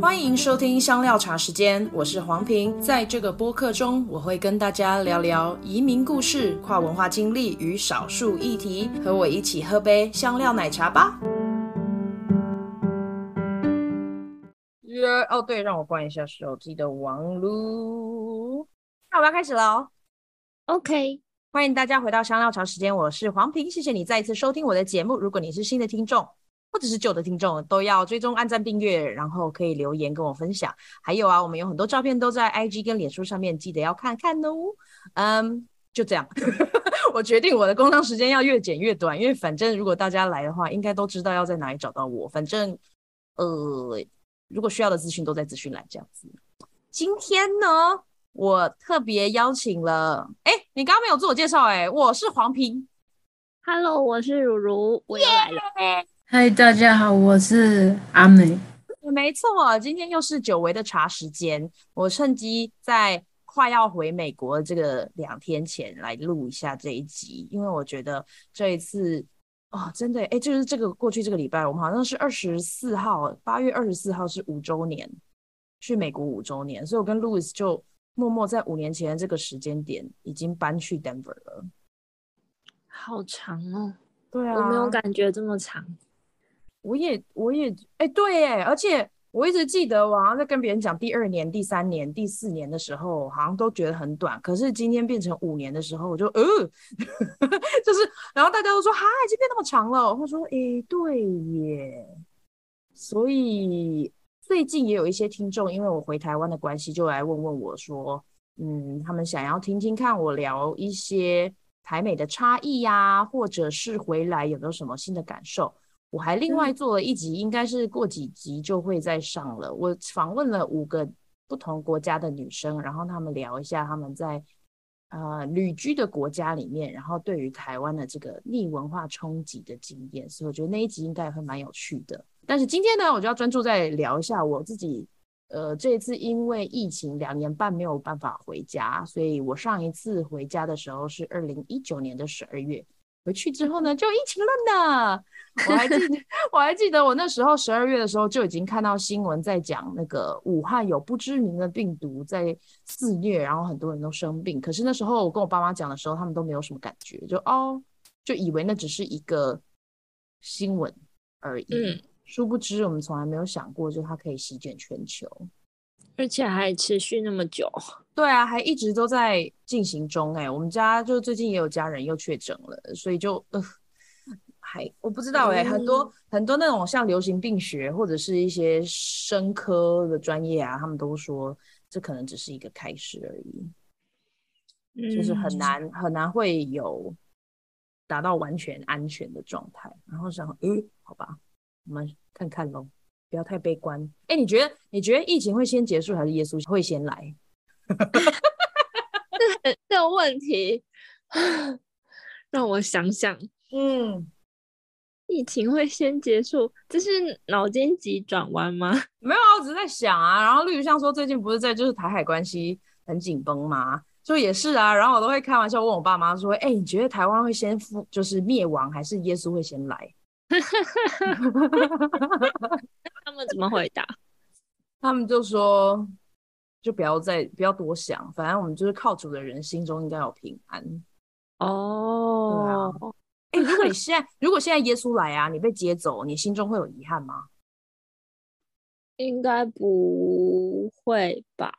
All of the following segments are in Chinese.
欢迎收听香料茶时间，我是黄平。在这个播客中，我会跟大家聊聊移民故事、跨文化经历与少数议题。和我一起喝杯香料奶茶吧。哦，对，让我关一下手机的网路。那我要开始喽。OK，欢迎大家回到香料茶时间，我是黄平。谢谢你再一次收听我的节目。如果你是新的听众，或者是旧的听众都要追踪、按赞、订阅，然后可以留言跟我分享。还有啊，我们有很多照片都在 IG 跟脸书上面，记得要看看哦。嗯，就这样，我决定我的工商时间要越剪越短，因为反正如果大家来的话，应该都知道要在哪里找到我。反正呃，如果需要的资讯都在资讯栏这样子。今天呢，我特别邀请了，哎，你刚刚没有自我介绍哎，我是黄平。Hello，我是如如，我又来了。Yeah! 嗨，大家好，我是阿美。没错，今天又是久违的茶时间。我趁机在快要回美国这个两天前来录一下这一集，因为我觉得这一次哦，真的哎，就是这个过去这个礼拜，我们好像是二十四号，八月二十四号是五周年，去美国五周年，所以我跟 Louis 就默默在五年前的这个时间点已经搬去 Denver 了。好长哦，对啊，我没有感觉这么长。我也，我也，哎、对，哎，而且我一直记得，我好像在跟别人讲第二年、第三年、第四年的时候，好像都觉得很短。可是今天变成五年的时候，我就，呃，就是，然后大家都说，哈，已经变那么长了。我说，哎、对耶。所以最近也有一些听众，因为我回台湾的关系，就来问问我说，嗯，他们想要听听看我聊一些台美的差异呀、或者是回来有没有什么新的感受。我还另外做了一集，应该是过几集就会再上了。我访问了五个不同国家的女生，然后他们聊一下他们在呃旅居的国家里面，然后对于台湾的这个逆文化冲击的经验，所以我觉得那一集应该也会蛮有趣的。但是今天呢，我就要专注在聊一下我自己。呃，这一次因为疫情两年半没有办法回家，所以我上一次回家的时候是二零一九年的十二月。回去之后呢，就疫情了呢。我还记得，我还记得我那时候十二月的时候就已经看到新闻在讲那个武汉有不知名的病毒在肆虐，然后很多人都生病。可是那时候我跟我爸妈讲的时候，他们都没有什么感觉，就哦，就以为那只是一个新闻而已。嗯，殊不知我们从来没有想过，就它可以席卷全球。而且还持续那么久，对啊，还一直都在进行中哎、欸。我们家就最近也有家人又确诊了，所以就呃，还我不知道哎、欸，嗯、很多很多那种像流行病学或者是一些生科的专业啊，他们都说这可能只是一个开始而已，嗯、就是很难很难会有达到完全安全的状态。然后想，嗯，好吧，我们看看喽。不要太悲观。哎、欸，你觉得你觉得疫情会先结束，还是耶稣会先来？这 这个问题让我想想。嗯，疫情会先结束，这是脑筋急转弯吗？没有啊，我只是在想啊。然后绿象说最近不是在就是台海关系很紧绷吗？就也是啊。然后我都会开玩笑问我爸妈说：“哎、欸，你觉得台湾会先复就是灭亡，还是耶稣会先来？”他们怎么回答？他们就说，就不要再不要多想，反正我们就是靠主的人，心中应该有平安。哦，哎、啊欸，如果你现在如果现在耶稣来啊，你被接走，你心中会有遗憾吗？应该不会吧，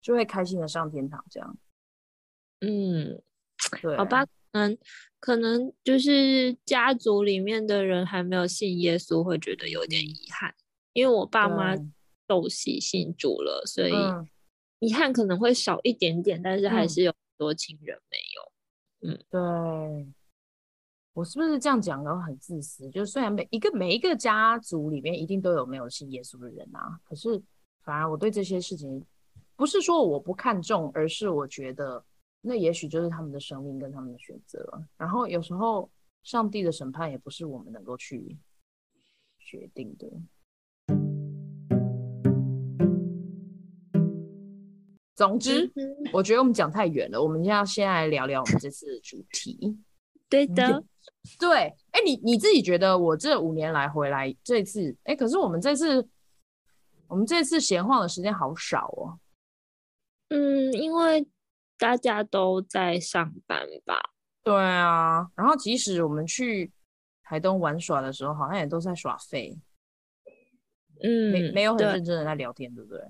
就会开心的上天堂这样。嗯，对，好吧。嗯，可能就是家族里面的人还没有信耶稣，会觉得有点遗憾。因为我爸妈都喜信主了，所以遗憾可能会少一点点，但是还是有很多亲人没有。嗯，对。我是不是这样讲的很自私？就是虽然每一个每一个家族里面一定都有没有信耶稣的人啊，可是反而我对这些事情不是说我不看重，而是我觉得。那也许就是他们的生命跟他们的选择，然后有时候上帝的审判也不是我们能够去决定的。总之，我觉得我们讲太远了，我们要先来聊聊我们这次的主题。对的，对，哎，你你自己觉得我这五年来回来这次，哎，可是我们这次我们这次闲晃的时间好少哦。嗯，因为大家都在上班吧。对啊，然后即使我们去台东玩耍的时候，好像也都在耍废。嗯，没没有很认真的在聊天，对，对不对？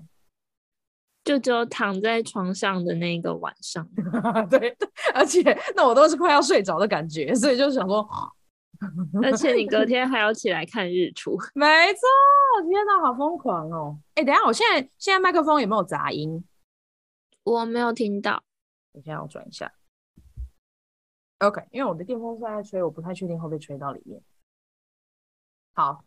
就只有躺在床上的那个晚上。对 对，而且那我都是快要睡着的感觉，所以就想说，而且你隔 天还要起来看日出。没错，天哪，好疯狂哦！哎，等一下，我现在现在麦克风有没有杂音？我没有听到。等一下，我转一下。OK，因为我的电风扇在吹，我不太确定会不会吹到里面。好，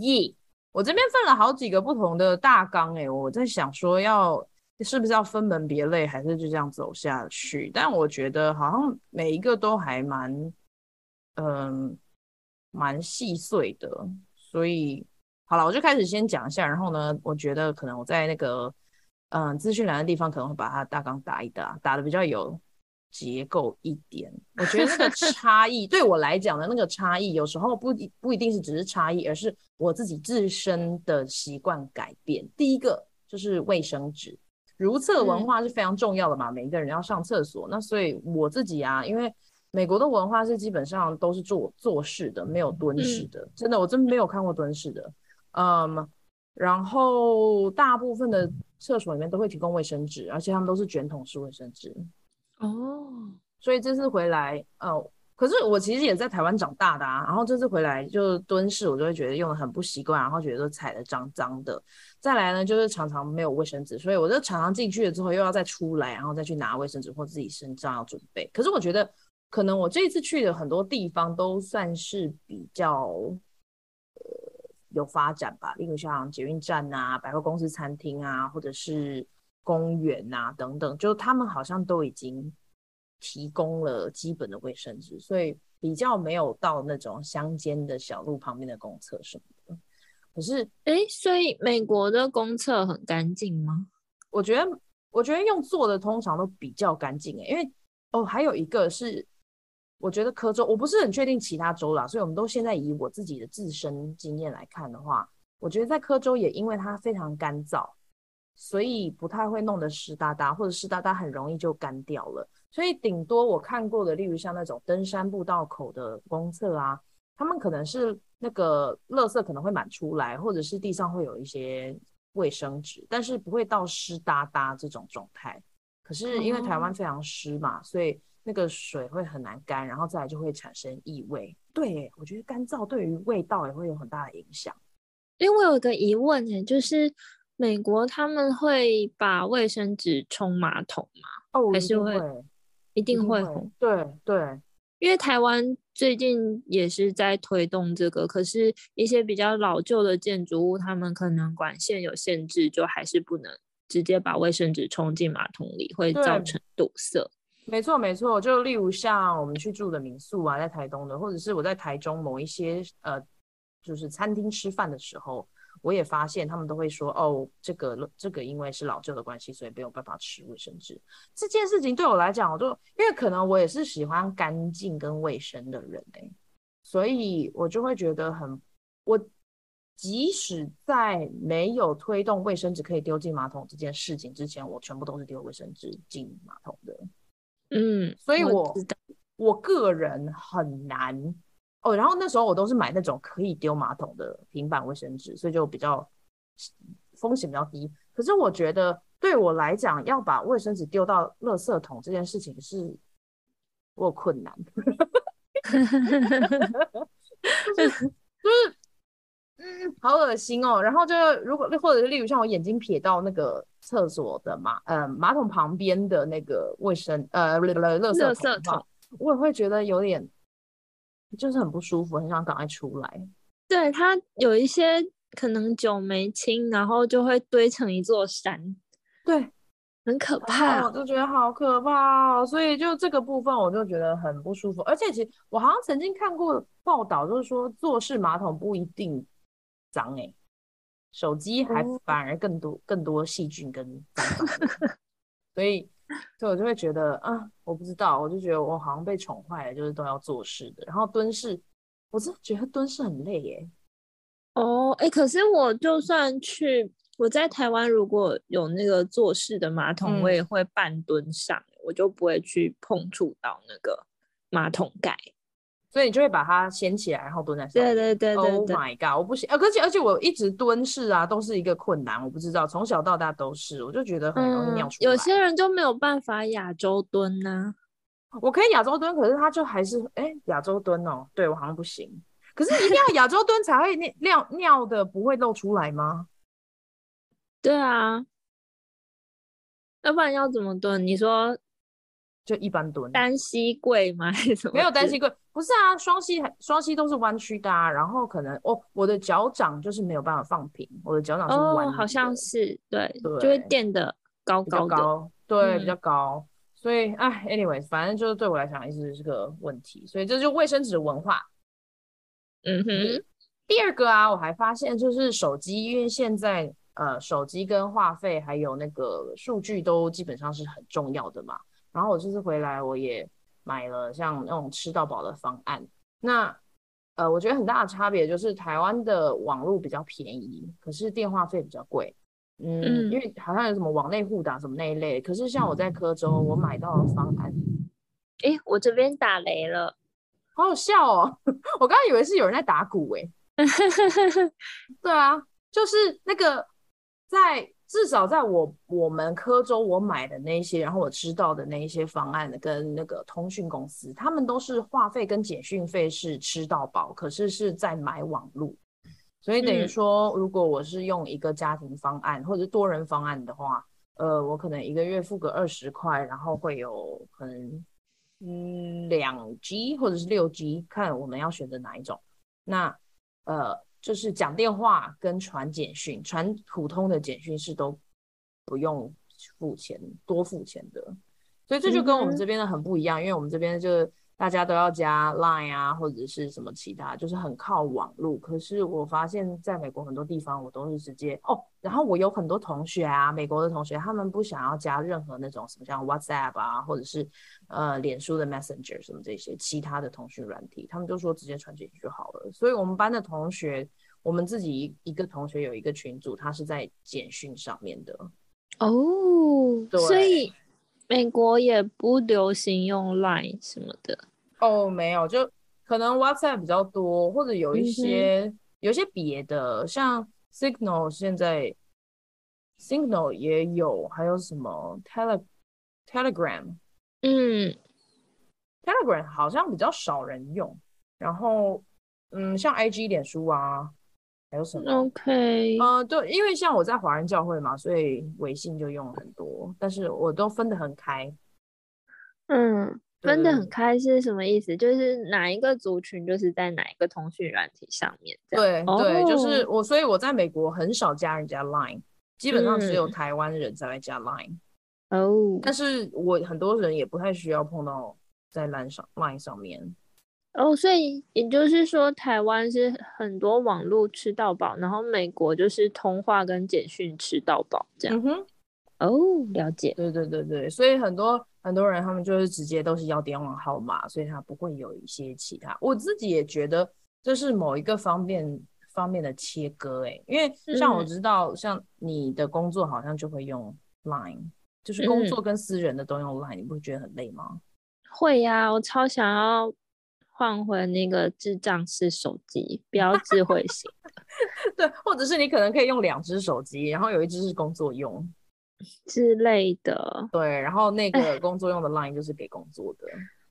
耶！我这边分了好几个不同的大纲，哎，我在想说要是不是要分门别类，还是就这样走下去？但我觉得好像每一个都还蛮，嗯，蛮细碎的。所以好了，我就开始先讲一下。然后呢，我觉得可能我在那个嗯资讯栏的地方可能会把它大纲打一打，打得比较有结构一点。我觉得那个 差异对我来讲的那个差异，有时候不不一定是只是差异，而是。我自己自身的习惯改变，第一个就是卫生纸，如厕文化是非常重要的嘛，嗯、每一个人要上厕所，那所以我自己啊，因为美国的文化是基本上都是坐坐式的，没有蹲式的，嗯、真的，我真没有看过蹲式的，嗯，然后大部分的厕所里面都会提供卫生纸，而且他们都是卷筒式卫生纸，哦，所以这次回来，哦。可是我其实也在台湾长大的啊，然后这次回来就蹲式，我就会觉得用的很不习惯，然后觉得都踩的脏脏的。再来呢，就是常常没有卫生纸，所以我就常常进去了之后又要再出来，然后再去拿卫生纸或自己身上要准备。可是我觉得，可能我这一次去的很多地方都算是比较呃有发展吧，例如像捷运站啊、百货公司、餐厅啊，或者是公园啊等等，就他们好像都已经。提供了基本的卫生纸，所以比较没有到那种乡间的小路旁边的公厕什么的。可是，哎、欸，所以美国的公厕很干净吗？我觉得，我觉得用做的通常都比较干净诶。因为哦，还有一个是，我觉得科州，我不是很确定其他州啦，所以我们都现在以我自己的自身经验来看的话，我觉得在科州也因为它非常干燥，所以不太会弄得湿哒哒，或者湿哒哒很容易就干掉了。所以顶多我看过的，例如像那种登山步道口的公厕啊，他们可能是那个垃圾可能会满出来，或者是地上会有一些卫生纸，但是不会到湿哒哒这种状态。可是因为台湾非常湿嘛，所以那个水会很难干，然后再来就会产生异味。对，我觉得干燥对于味道也会有很大的影响。因为我有个疑问呢，就是美国他们会把卫生纸冲马桶吗？哦，还是会？一定会，对对，因为台湾最近也是在推动这个，可是一些比较老旧的建筑物，他们可能管线有限制，就还是不能直接把卫生纸冲进马桶里，会造成堵塞。没错没错，就例如像我们去住的民宿啊，在台东的，或者是我在台中某一些呃，就是餐厅吃饭的时候。我也发现他们都会说哦，这个这个因为是老旧的关系，所以没有办法吃卫生纸。这件事情对我来讲，我就因为可能我也是喜欢干净跟卫生的人哎，所以我就会觉得很，我即使在没有推动卫生纸可以丢进马桶这件事情之前，我全部都是丢卫生纸进马桶的。嗯，所以我我个人很难。哦，然后那时候我都是买那种可以丢马桶的平板卫生纸，所以就比较风险比较低。可是我觉得对我来讲，要把卫生纸丢到垃圾桶这件事情是我有困难，就是就是嗯，好恶心哦。然后就如果或者是例如像我眼睛瞥到那个厕所的马呃马桶旁边的那个卫生呃垃圾垃圾桶，我也会觉得有点。就是很不舒服，很想赶快出来。对，它有一些可能久没清，然后就会堆成一座山。对，很可怕。我就觉得好可怕哦，所以就这个部分我就觉得很不舒服。而且其实我好像曾经看过报道，就是说坐式马桶不一定脏哎，手机还反而更多、哦、更多细菌跟脏。所以。所以我就会觉得啊，我不知道，我就觉得我好像被宠坏了，就是都要做事的，然后蹲式，我真的觉得蹲式很累耶。哦，哎，可是我就算去我在台湾如果有那个坐式的马桶，我也会半蹲上，嗯、我就不会去碰触到那个马桶盖。所以你就会把它掀起来，然后蹲在上面。对对对对。Oh my god！我不行，而且而且我一直蹲式啊，都是一个困难。我不知道，从小到大都是，我就觉得很容易尿出来。嗯、有些人就没有办法亚洲蹲呢、啊。我可以亚洲蹲，可是他就还是哎亚洲蹲哦。对我好像不行。可是一定要亚洲蹲才会尿尿尿的不会漏出来吗？对啊。要不然要怎么蹲？你说？就一般蹲，单膝跪吗？还是什么？没有单膝跪，不是啊，双膝双膝都是弯曲的啊。然后可能哦，我的脚掌就是没有办法放平，我的脚掌是弯。哦，好像是对，对，就会垫的高高的，高对，嗯、比较高。所以哎，anyway，反正就是对我来讲一直是个问题。所以这就是卫生纸文化。嗯哼。第二个啊，我还发现就是手机，因为现在呃，手机跟话费还有那个数据都基本上是很重要的嘛。然后我这次回来，我也买了像那种吃到饱的方案。那呃，我觉得很大的差别就是台湾的网络比较便宜，可是电话费比较贵。嗯，嗯，因为好像有什么网内互打什么那一类。可是像我在科州，我买到了方案，诶，我这边打雷了，好好笑哦！我刚刚以为是有人在打鼓诶。对啊，就是那个在。至少在我我们科州我买的那些，然后我知道的那一些方案跟那个通讯公司，他们都是话费跟简讯费是吃到饱，可是是在买网路，所以等于说，如果我是用一个家庭方案或者多人方案的话，呃，我可能一个月付个二十块，然后会有可能嗯两 G 或者是六 G，看我们要选择哪一种。那呃。就是讲电话跟传简讯，传普通的简讯是都不用付钱，多付钱的，所以这就跟我们这边的很不一样，嗯、因为我们这边就大家都要加 Line 啊，或者是什么其他，就是很靠网络。可是我发现在美国很多地方，我都是直接哦，然后我有很多同学啊，美国的同学，他们不想要加任何那种什么像 WhatsApp 啊，或者是呃脸书的 Messenger 什么这些其他的通讯软体，他们就说直接传简讯就好了。所以我们班的同学，我们自己一个同学有一个群组，他是在简讯上面的哦，对，所以。美国也不流行用 Line 什么的。哦，没有，就可能 WhatsApp 比较多，或者有一些、嗯、有一些别的，像 Signal 现在 Signal 也有，还有什么 Tele Telegram，嗯，Telegram 好像比较少人用，然后嗯，像 IG 脸书啊。还有什么？OK，呃，对，因为像我在华人教会嘛，所以微信就用很多，但是我都分得很开。嗯，分得很开是什么意思？就是哪一个族群就是在哪一个通讯软体上面。对对，就是我，所以我在美国很少加人家 Line，基本上只有台湾人才会加 Line。哦，但是我很多人也不太需要碰到在 Line 上 Line 上面。哦，所以也就是说，台湾是很多网络吃到饱，然后美国就是通话跟简讯吃到饱这样。嗯哼，哦，了解。对对对对，所以很多很多人他们就是直接都是要电话号码，所以他不会有一些其他。我自己也觉得这是某一个方面方面的切割，哎，因为像我知道，像你的工作好像就会用 Line，就是工作跟私人的都用 Line，嗯，你不会觉得很累吗？会呀，我超想要。换回那个智障式手机，不要智慧型 对，或者是你可能可以用两只手机，然后有一只是工作用之类的。对，然后那个工作用的 Line 就是给工作的。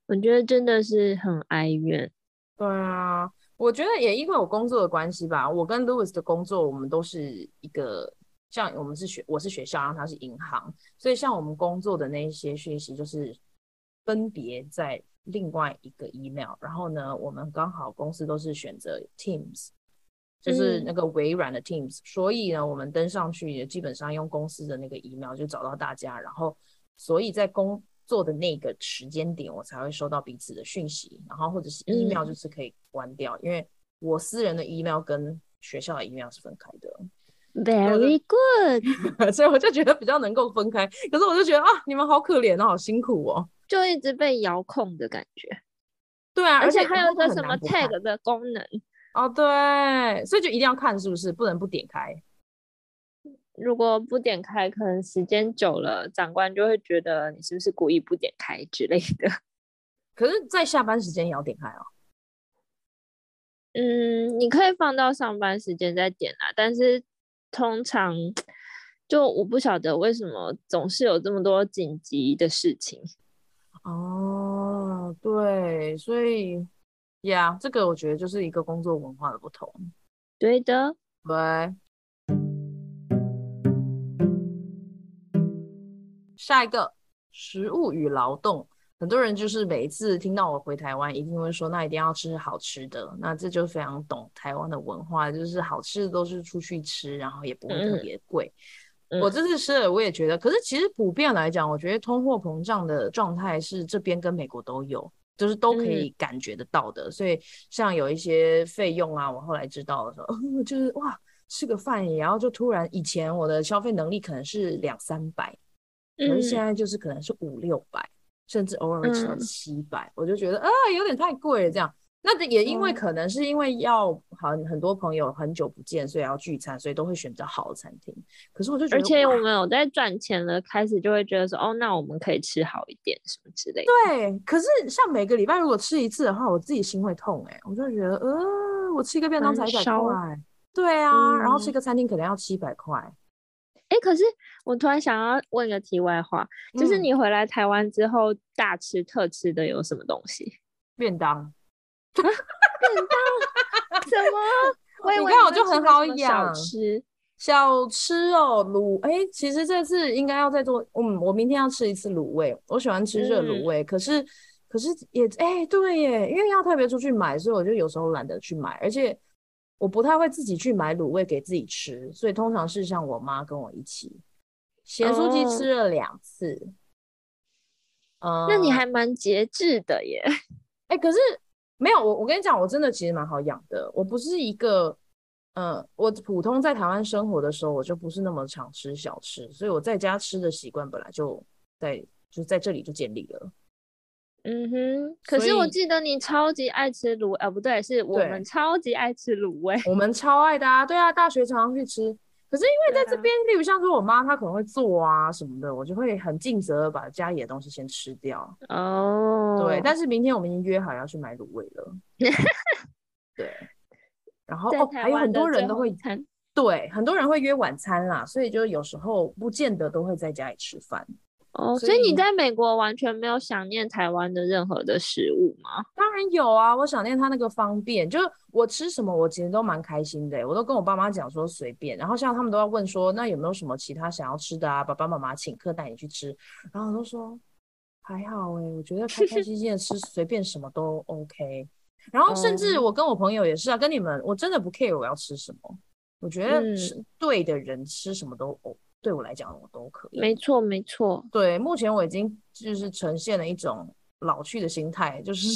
我觉得真的是很哀怨。对啊，我觉得也因为我工作的关系吧，我跟 Louis 的工作，我们都是一个像我们是学，我是学校，然后他是银行，所以像我们工作的那一些讯息，就是分别在。另外一个 email，然后呢，我们刚好公司都是选择 Teams，就是那个微软的 Teams，嗯，所以呢，我们登上去也基本上用公司的那个 email 就找到大家，然后所以在工作的那个时间点，我才会收到彼此的讯息，然后或者是 email 就是可以关掉，嗯，因为我私人的 email 跟学校的 email 是分开的。Very good，所以我就觉得比较能够分开，可是我就觉得啊，你们好可怜哦，好辛苦哦。就一直被遥控的感觉，对啊，而且还有个什么 tag 的功能哦，对，所以就一定要看是不是，不能不点开。如果不点开，可能时间久了，长官就会觉得你是不是故意不点开之类的。可是，在下班时间也要点开哦。嗯，你可以放到上班时间再点啊，但是通常就我不晓得为什么总是有这么多紧急的事情。哦，对，所以呀，这个我觉得就是一个工作文化的不同。对的，对。下一个，食物与劳动。很多人就是每一次听到我回台湾，一定会说，那一定要吃好吃的。那这就非常懂台湾的文化，就是好吃的都是出去吃，然后也不会特别贵。嗯、我这次吃了，我也觉得。可是其实普遍来讲，我觉得通货膨胀的状态是这边跟美国都有，就是都可以感觉得到的。嗯、所以像有一些费用啊，我后来知道的时候，呃、就是哇，吃个饭，然后就突然以前我的消费能力可能是两三百，可是现在就是可能是五六百。甚至偶尔会吃到七百，嗯，我就觉得啊，有点太贵了。这样，那也因为可能是因为要很很多朋友很久不见，所以要聚餐，所以都会选择好的餐厅。可是我就觉得，而且我们有在赚钱了，开始就会觉得说，哦，那我们可以吃好一点什么之类的。对，可是像每个礼拜如果吃一次的话，我自己心会痛哎，我就觉得，呃，我吃一个便当才一百块，对啊，嗯，然后吃一个餐厅可能要七百块。哎，可是我突然想要问一个题外话，就是你回来台湾之后大吃特吃的有什么东西？便当，便当？什么？你看我就很好养，小吃小吃哦，卤。哎，其实这次应该要再做，嗯，我明天要吃一次卤味，我喜欢吃热卤味，嗯、可是可是也哎对耶，因为要特别出去买，所以我就有时候懒得去买，而且。我不太会自己去买卤味给自己吃，所以通常是像我妈跟我一起。咸酥鸡吃了两次，哦，嗯，那你还蛮节制的耶。哎，欸，可是没有我，我跟你讲，我真的其实蛮好养的。我不是一个，嗯，我普通在台湾生活的时候，我就不是那么常吃小吃，所以我在家吃的习惯本来就在就在这里就建立了。嗯哼，可是我记得你超级爱吃卤，呃，不对，是我们超级爱吃卤味，我们超爱的啊，对啊，大学常常去吃。可是因为在这边，啊、例如像说我妈她可能会做啊什么的，我就会很尽责的把家里的东西先吃掉。哦，对，但是明天我们已经约好要去买卤味了。对，然后哦，还有很多人都会，对，很多人会约晚餐啦，所以就有时候不见得都会在家里吃饭。哦，所以你在美国完全没有想念台湾的任何的食物吗？当然有啊，我想念它那个方便，就是我吃什么我其实都蛮开心的，我都跟我爸妈讲说随便，然后像他们都要问说那有没有什么其他想要吃的啊？爸爸妈妈请客带你去吃，然后我都说还好哎，我觉得开开心心的吃随便什么都 OK。然后甚至我跟我朋友也是啊，跟你们我真的不 care 我要吃什么，我觉得是对的人吃什么都 OK。对我来讲，我都可以。没错，没错。对，目前我已经就是呈现了一种老去的心态，就是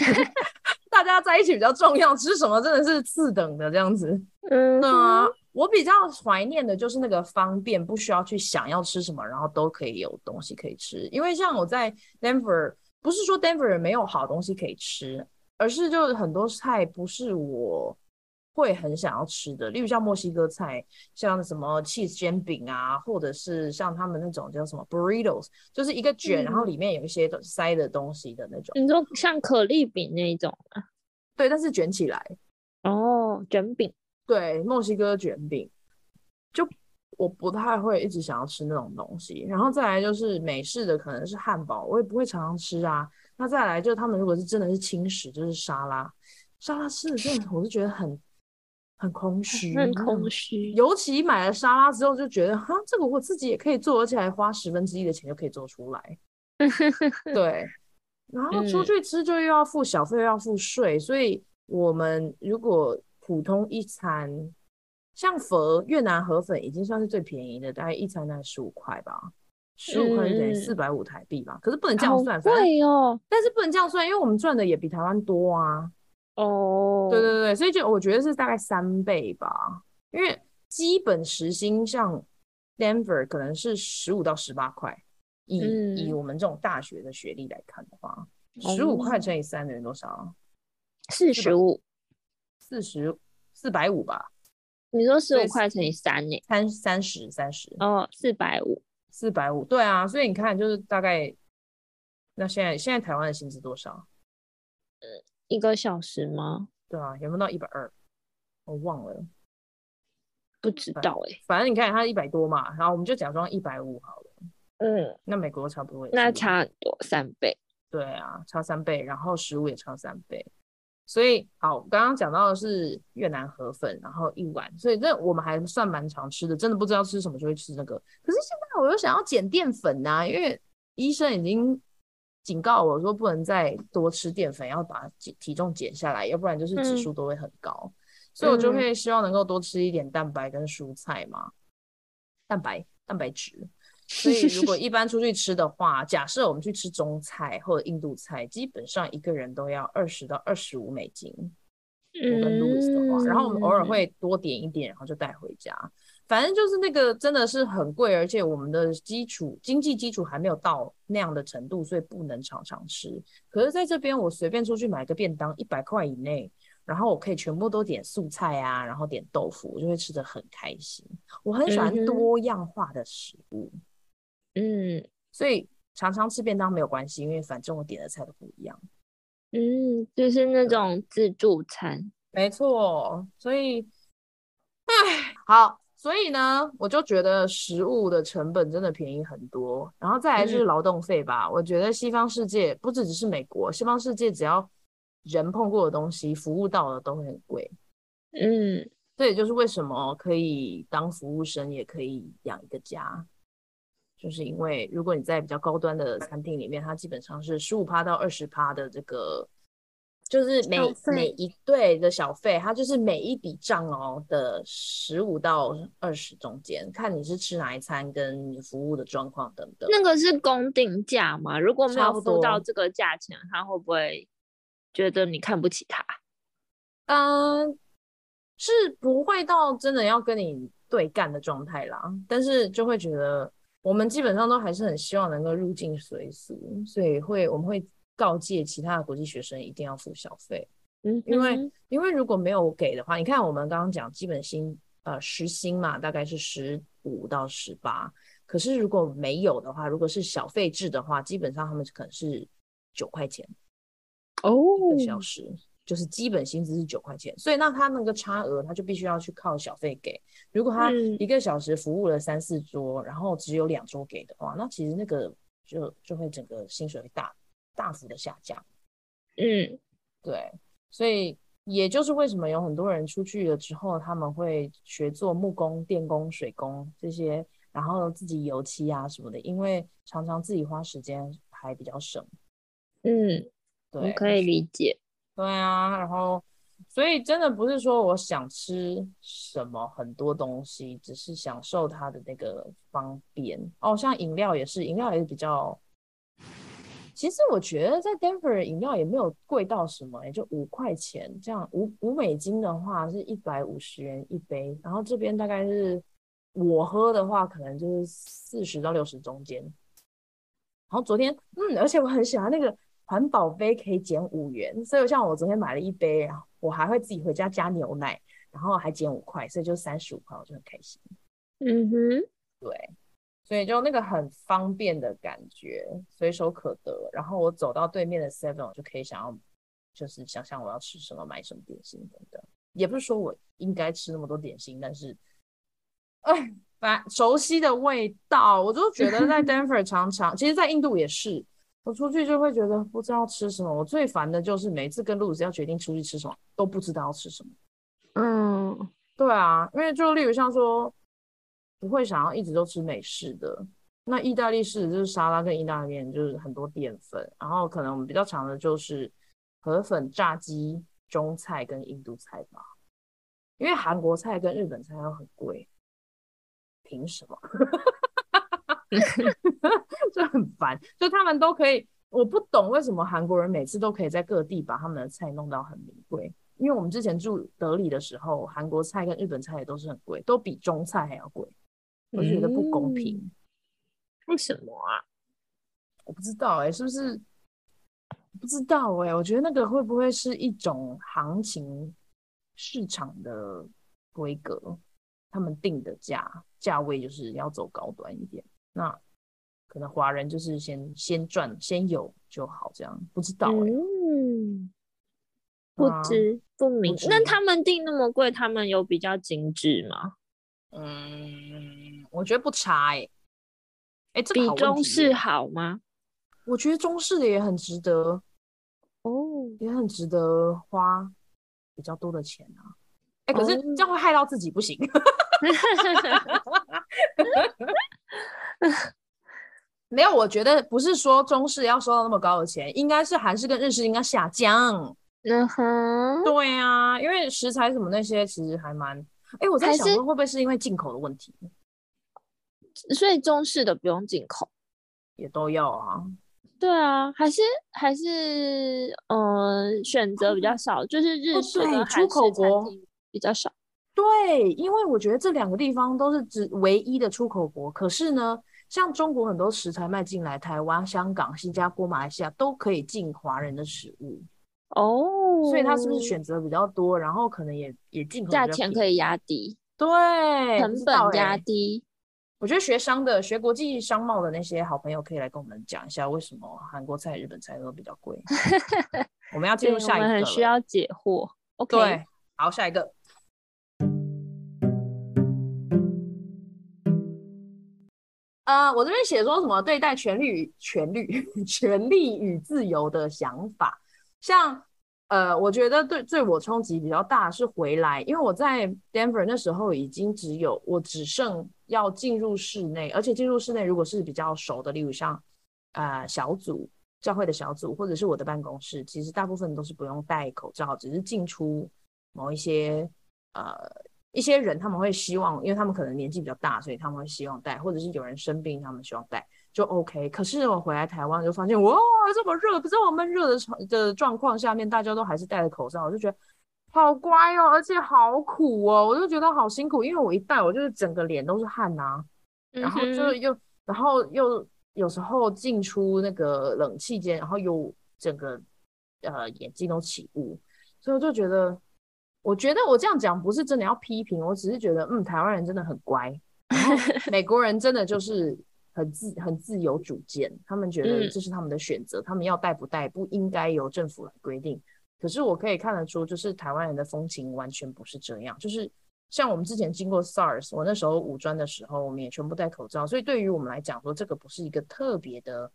大家在一起比较重要，吃什么真的是次等的这样子。嗯，那我比较怀念的就是那个方便，不需要去想要吃什么，然后都可以有东西可以吃。因为像我在 Denver，不是说 Denver 没有好东西可以吃，而是就是很多菜不是我。会很想要吃的，例如像墨西哥菜，像什么 cheese 煎饼啊，或者是像他们那种叫什么 burritos，就是一个卷，嗯、然后里面有一些塞的东西的那种。你说像可丽饼那一种啊？对，但是卷起来。哦，卷饼。对，墨西哥卷饼，就我不太会一直想要吃那种东西。然后再来就是美式的，可能是汉堡，我也不会常常吃啊。那再来就是他们如果是真的是轻食，就是沙拉，沙拉吃的真的，我是觉得很。很空虚，很空虚。尤其买了沙拉之后，就觉得哈，这个我自己也可以做，而且还花十分之一的钱就可以做出来。对，然后出去吃就又要付小费，又要付税，所以我们如果普通一餐，像佛越南河粉已经算是最便宜的，大概一餐大概十五块吧，十五块就等于四百五台币吧。可是不能这样算，对哦。但是不能这样算，因为我们赚的也比台湾多啊。哦，对对对，所以就我觉得是大概三倍吧，因为基本时薪像 Denver 可能是十五到十八块，以、嗯、以我们这种大学的学历来看的话，十五块乘以三等于多少？四十五，四十四百五吧。你说十五块乘以三呢？三三十三十哦，四百五，四百五，对啊，所以你看，就是大概，那现在现在台湾的薪资多少？呃，一个小时吗？对啊，有没有到一百二？我忘了，不知道哎、欸。反正你看它一百多嘛，然后我们就假装一百五好了。嗯，那美国差不多，那差很多，三倍。对啊，差三倍，然后食物也差三倍。所以好，刚刚讲到的是越南河粉，然后一碗，所以这我们还算蛮常吃的。真的不知道吃什么就会吃那个。可是现在我又想要减淀粉呐、啊，因为医生已经警告我说不能再多吃淀粉，要把体重减下来，要不然就是指数都会很高。嗯、所以我就会希望能够多吃一点蛋白跟蔬菜嘛，蛋白、蛋白质。所以，如果 一般出去吃的话，假设我们去吃中菜或者印度菜，基本上一个人都要二十到二十五美金。我跟 Louis 的话，然后我们偶尔会多点一点，然后就带回家。反正就是那个真的是很贵，而且我们的基础经济基础还没有到那样的程度，所以不能常常吃。可是在这边，我随便出去买个便当，一百块以内。然后我可以全部都点素菜啊，然后点豆腐，我就会吃得很开心。我很喜欢多样化的食物。嗯，所以常常吃便当没有关系，因为反正我点的菜都不一样。嗯，就是那种自助餐，没错。所以，唉，好，所以呢，我就觉得食物的成本真的便宜很多。然后再来就是劳动费吧，嗯，我觉得西方世界不只只是美国，西方世界只要人碰过的东西，服务到了都会很贵。嗯，这也就是为什么可以当服务生，也可以养一个家。就是因为如果你在比较高端的餐厅里面，它基本上是十五趴到二十趴的这个，就是每每一对的小费，它就是每一笔账哦的十五到二十中间，看你是吃哪一餐跟你服务的状况等等。那个是公定价吗？如果没有付到这个价钱，他会不会觉得你看不起他？嗯，是不会到真的要跟你对干的状态啦，但是就会觉得。我们基本上都还是很希望能够入境随俗，所以会我们会告诫其他的国际学生一定要付小费。嗯，因为因为如果没有给的话，你看我们刚刚讲基本薪呃时薪嘛，大概是十五到十八，可是如果没有的话，如果是小费制的话，基本上他们可能是九块钱哦一个小时。就是基本薪资是九块钱，所以那他那个差额他就必须要去靠小费给。如果他一个小时服务了三四桌，嗯、然后只有两桌给的话，那其实那个就就会整个薪水会大大幅的下降。嗯，对，所以也就是为什么有很多人出去了之后，他们会学做木工、电工、水工这些，然后自己油漆啊什么的，因为常常自己花时间还比较省。嗯，对，可以理解。对啊，然后所以真的不是说我想吃什么很多东西，只是享受它的那个方便哦。像饮料也是，饮料也是比较。其实我觉得在 Denver 饮料也没有贵到什么，也就五块钱这样，五五美金的话是一百五十元一杯，然后这边大概是我喝的话，可能就是四十到六十中间。然后昨天，嗯，而且我很喜欢那个。环保杯可以减五元，所以像我昨天买了一杯，然后我还会自己回家加牛奶，然后还减五块，所以就三十五块，我就很开心。嗯哼，对，所以就那个很方便的感觉，随手可得。然后我走到对面的 Seven，我就可以想要，就是想想我要吃什么，买什么点心等等。也不是说我应该吃那么多点心，但是，哎，反熟悉的味道，我就觉得在 Denver 常常，其实，在印度也是。我出去就会觉得不知道吃什么。我最烦的就是每次跟露丝要决定出去吃什么，都不知道要吃什么。嗯，对啊，因为就例如像说，不会想要一直都吃美式的。那意大利式就是沙拉跟意大利面，就是很多淀粉。然后可能我们比较常的就是河粉、炸鸡、中菜跟印度菜吧。因为韩国菜跟日本菜都很贵，凭什么？就很烦，就他们都可以，我不懂为什么韩国人每次都可以在各地把他们的菜弄到很名贵。因为我们之前住德里的时候，韩国菜跟日本菜也都是很贵，都比中菜还要贵，我觉得不公平。嗯。为什么啊？我不知道哎、欸，是不是？不知道哎、欸，我觉得那个会不会是一种行情市场的规格，他们定的价价位就是要走高端一点。那可能华人就是先先赚先有就好，这样不知道、欸、嗯，不知不明。啊、不那他们定那么贵，他们有比较精致吗？嗯，我觉得不差哎、欸。哎、欸，这个、比中式好吗？我觉得中式的也很值得哦，也很值得花比较多的钱啊。哎、欸，可是这样会害到自己，不行。没有，我觉得不是说中式要收到那么高的钱，应该是韩式跟日式应该下降。嗯哼，对啊，因为食材什么那些其实还蛮……哎、欸，我在想说会不会是因为进口的问题？所以中式的不用进口，也都要啊。对啊，还是还是呃选择比较少，嗯、就是日式的出口国比较少。对，因为我觉得这两个地方都是只唯一的出口国。可是呢，像中国很多食材卖进来，台湾、香港、新加坡、马来西亚都可以进华人的食物哦。所以它是不是选择比较多？然后可能也也进口价钱可以压低，对，成本压低。我觉得学商的、学国际商贸的那些好朋友可以来跟我们讲一下，为什么韩国菜、日本菜都比较贵。我们要进入下一个，我们很需要解惑。OK，对，好，下一个。呃，我这边写说什么对待权利与权利、权利 与自由的想法，像。呃，我觉得对对我冲击比较大是回来，因为我在 Denver 那时候已经只有我只剩要进入室内，而且进入室内如果是比较熟的，例如像呃小组教会的小组或者是我的办公室，其实大部分都是不用戴口罩，只是进出某一些呃一些人他们会希望，因为他们可能年纪比较大，所以他们会希望戴，或者是有人生病，他们希望戴。就 OK，可是我回来台湾就发现，哇，这么热，不是我们热的的状况下面，大家都还是戴着口罩，我就觉得好乖哦，而且好苦哦，我就觉得好辛苦，因为我一戴，我就是整个脸都是汗呐、啊，然后就又，然后又有时候进出那个冷气间，然后又整个呃眼睛都起雾，所以我就觉得，我觉得我这样讲不是真的要批评，我只是觉得，嗯，台湾人真的很乖，然后 美国人真的就是。很自很自由主见，他们觉得这是他们的选择，嗯、他们要戴不戴不应该由政府来规定。可是我可以看得出，就是台湾人的风情完全不是这样。就是像我们之前经过 SARS，我那时候五专的时候，我们也全部戴口罩，所以对于我们来讲说，这个不是一个特别的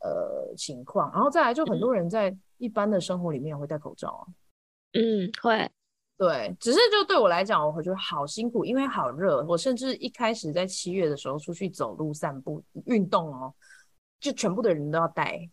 呃情况。然后再来，就很多人在一般的生活里面会戴口罩啊。嗯，会。对，只是就对我来讲，我会觉得好辛苦，因为好热。我甚至一开始在七月的时候出去走路、散步、运动哦，就全部的人都要戴。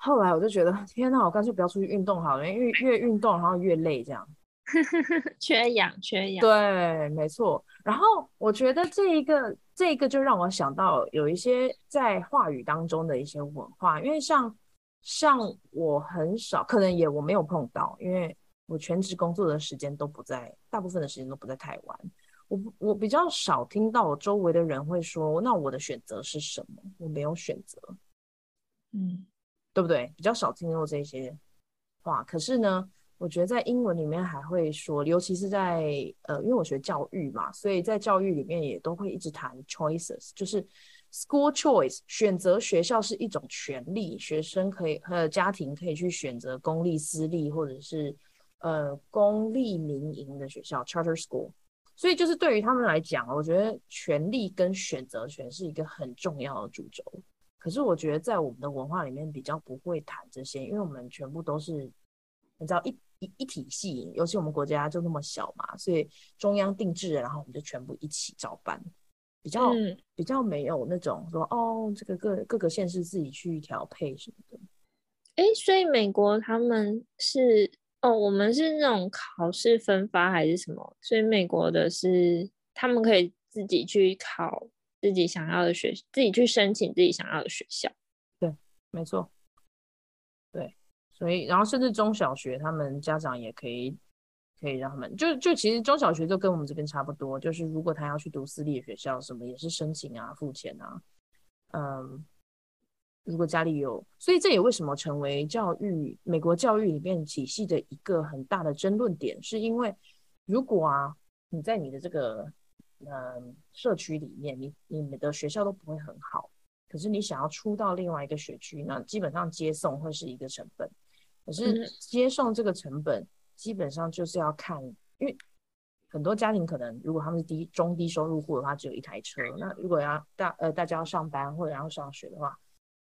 后来我就觉得，天哪，我干脆不要出去运动好了，因为越运动然后越累，这样。缺氧，缺氧。对，没错。然后我觉得这一个，这一个就让我想到有一些在话语当中的一些文化，因为像像我很少，可能也我没有碰到，因为。我全职工作的时间都不在，大部分的时间都不在台湾。我我比较少听到我周围的人会说：“那我的选择是什么？”我没有选择，嗯，对不对？比较少听到这些话。可是呢，我觉得在英文里面还会说，尤其是在呃，因为我学教育嘛，所以在教育里面也都会一直谈 choices，就是 school choice，选择学校是一种权利，学生可以和家庭可以去选择公立、私立或者是。呃，公立民营的学校 （charter school），所以就是对于他们来讲，我觉得权利跟选择权是一个很重要的主轴。可是我觉得在我们的文化里面比较不会谈这些，因为我们全部都是你知道一一一体系，尤其我们国家就那么小嘛，所以中央定制，然后我们就全部一起照办，比较、嗯、比较没有那种说哦，这个各各个县市自己去调配什么的。哎，所以美国他们是。哦，我们是那种考试分发还是什么？所以美国的是他们可以自己去考自己想要的学，自己去申请自己想要的学校。对，没错。对，所以然后甚至中小学，他们家长也可以可以让他们就就其实中小学就跟我们这边差不多，就是如果他要去读私立学校，什么也是申请啊，付钱啊，嗯。如果家里有，所以这也为什么成为教育美国教育里面体系的一个很大的争论点，是因为如果啊，你在你的这个嗯社区里面，你你们的学校都不会很好，可是你想要出到另外一个学区，那基本上接送会是一个成本。可是接送这个成本，基本上就是要看，因为很多家庭可能如果他们是低中低收入户的话，只有一台车。那如果要大呃大家要上班或者要上学的话，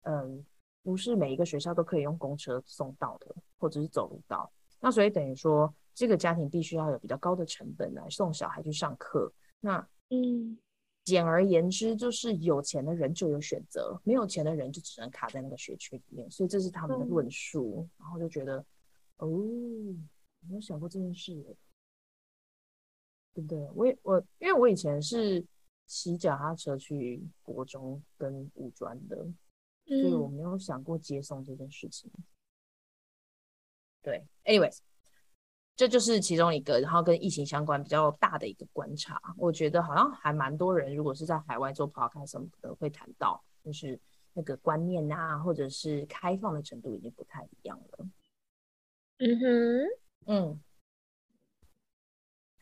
嗯，不是每一个学校都可以用公车送到的，或者是走路到。那所以等于说，这个家庭必须要有比较高的成本来送小孩去上课。那嗯，简而言之，就是有钱的人就有选择，没有钱的人就只能卡在那个学区里面。所以这是他们的论述。嗯、然后就觉得，哦，没有想过这件事，对不对？我也我，因为我以前是骑脚踏车去国中跟五专的。所以我没有想过接送这件事情。嗯、对，anyways，这就是其中一个，然后跟疫情相关比较大的一个观察。我觉得好像还蛮多人，如果是在海外做 podcast 什么的，会谈到，就是那个观念啊，或者是开放的程度已经不太一样了。嗯哼，嗯。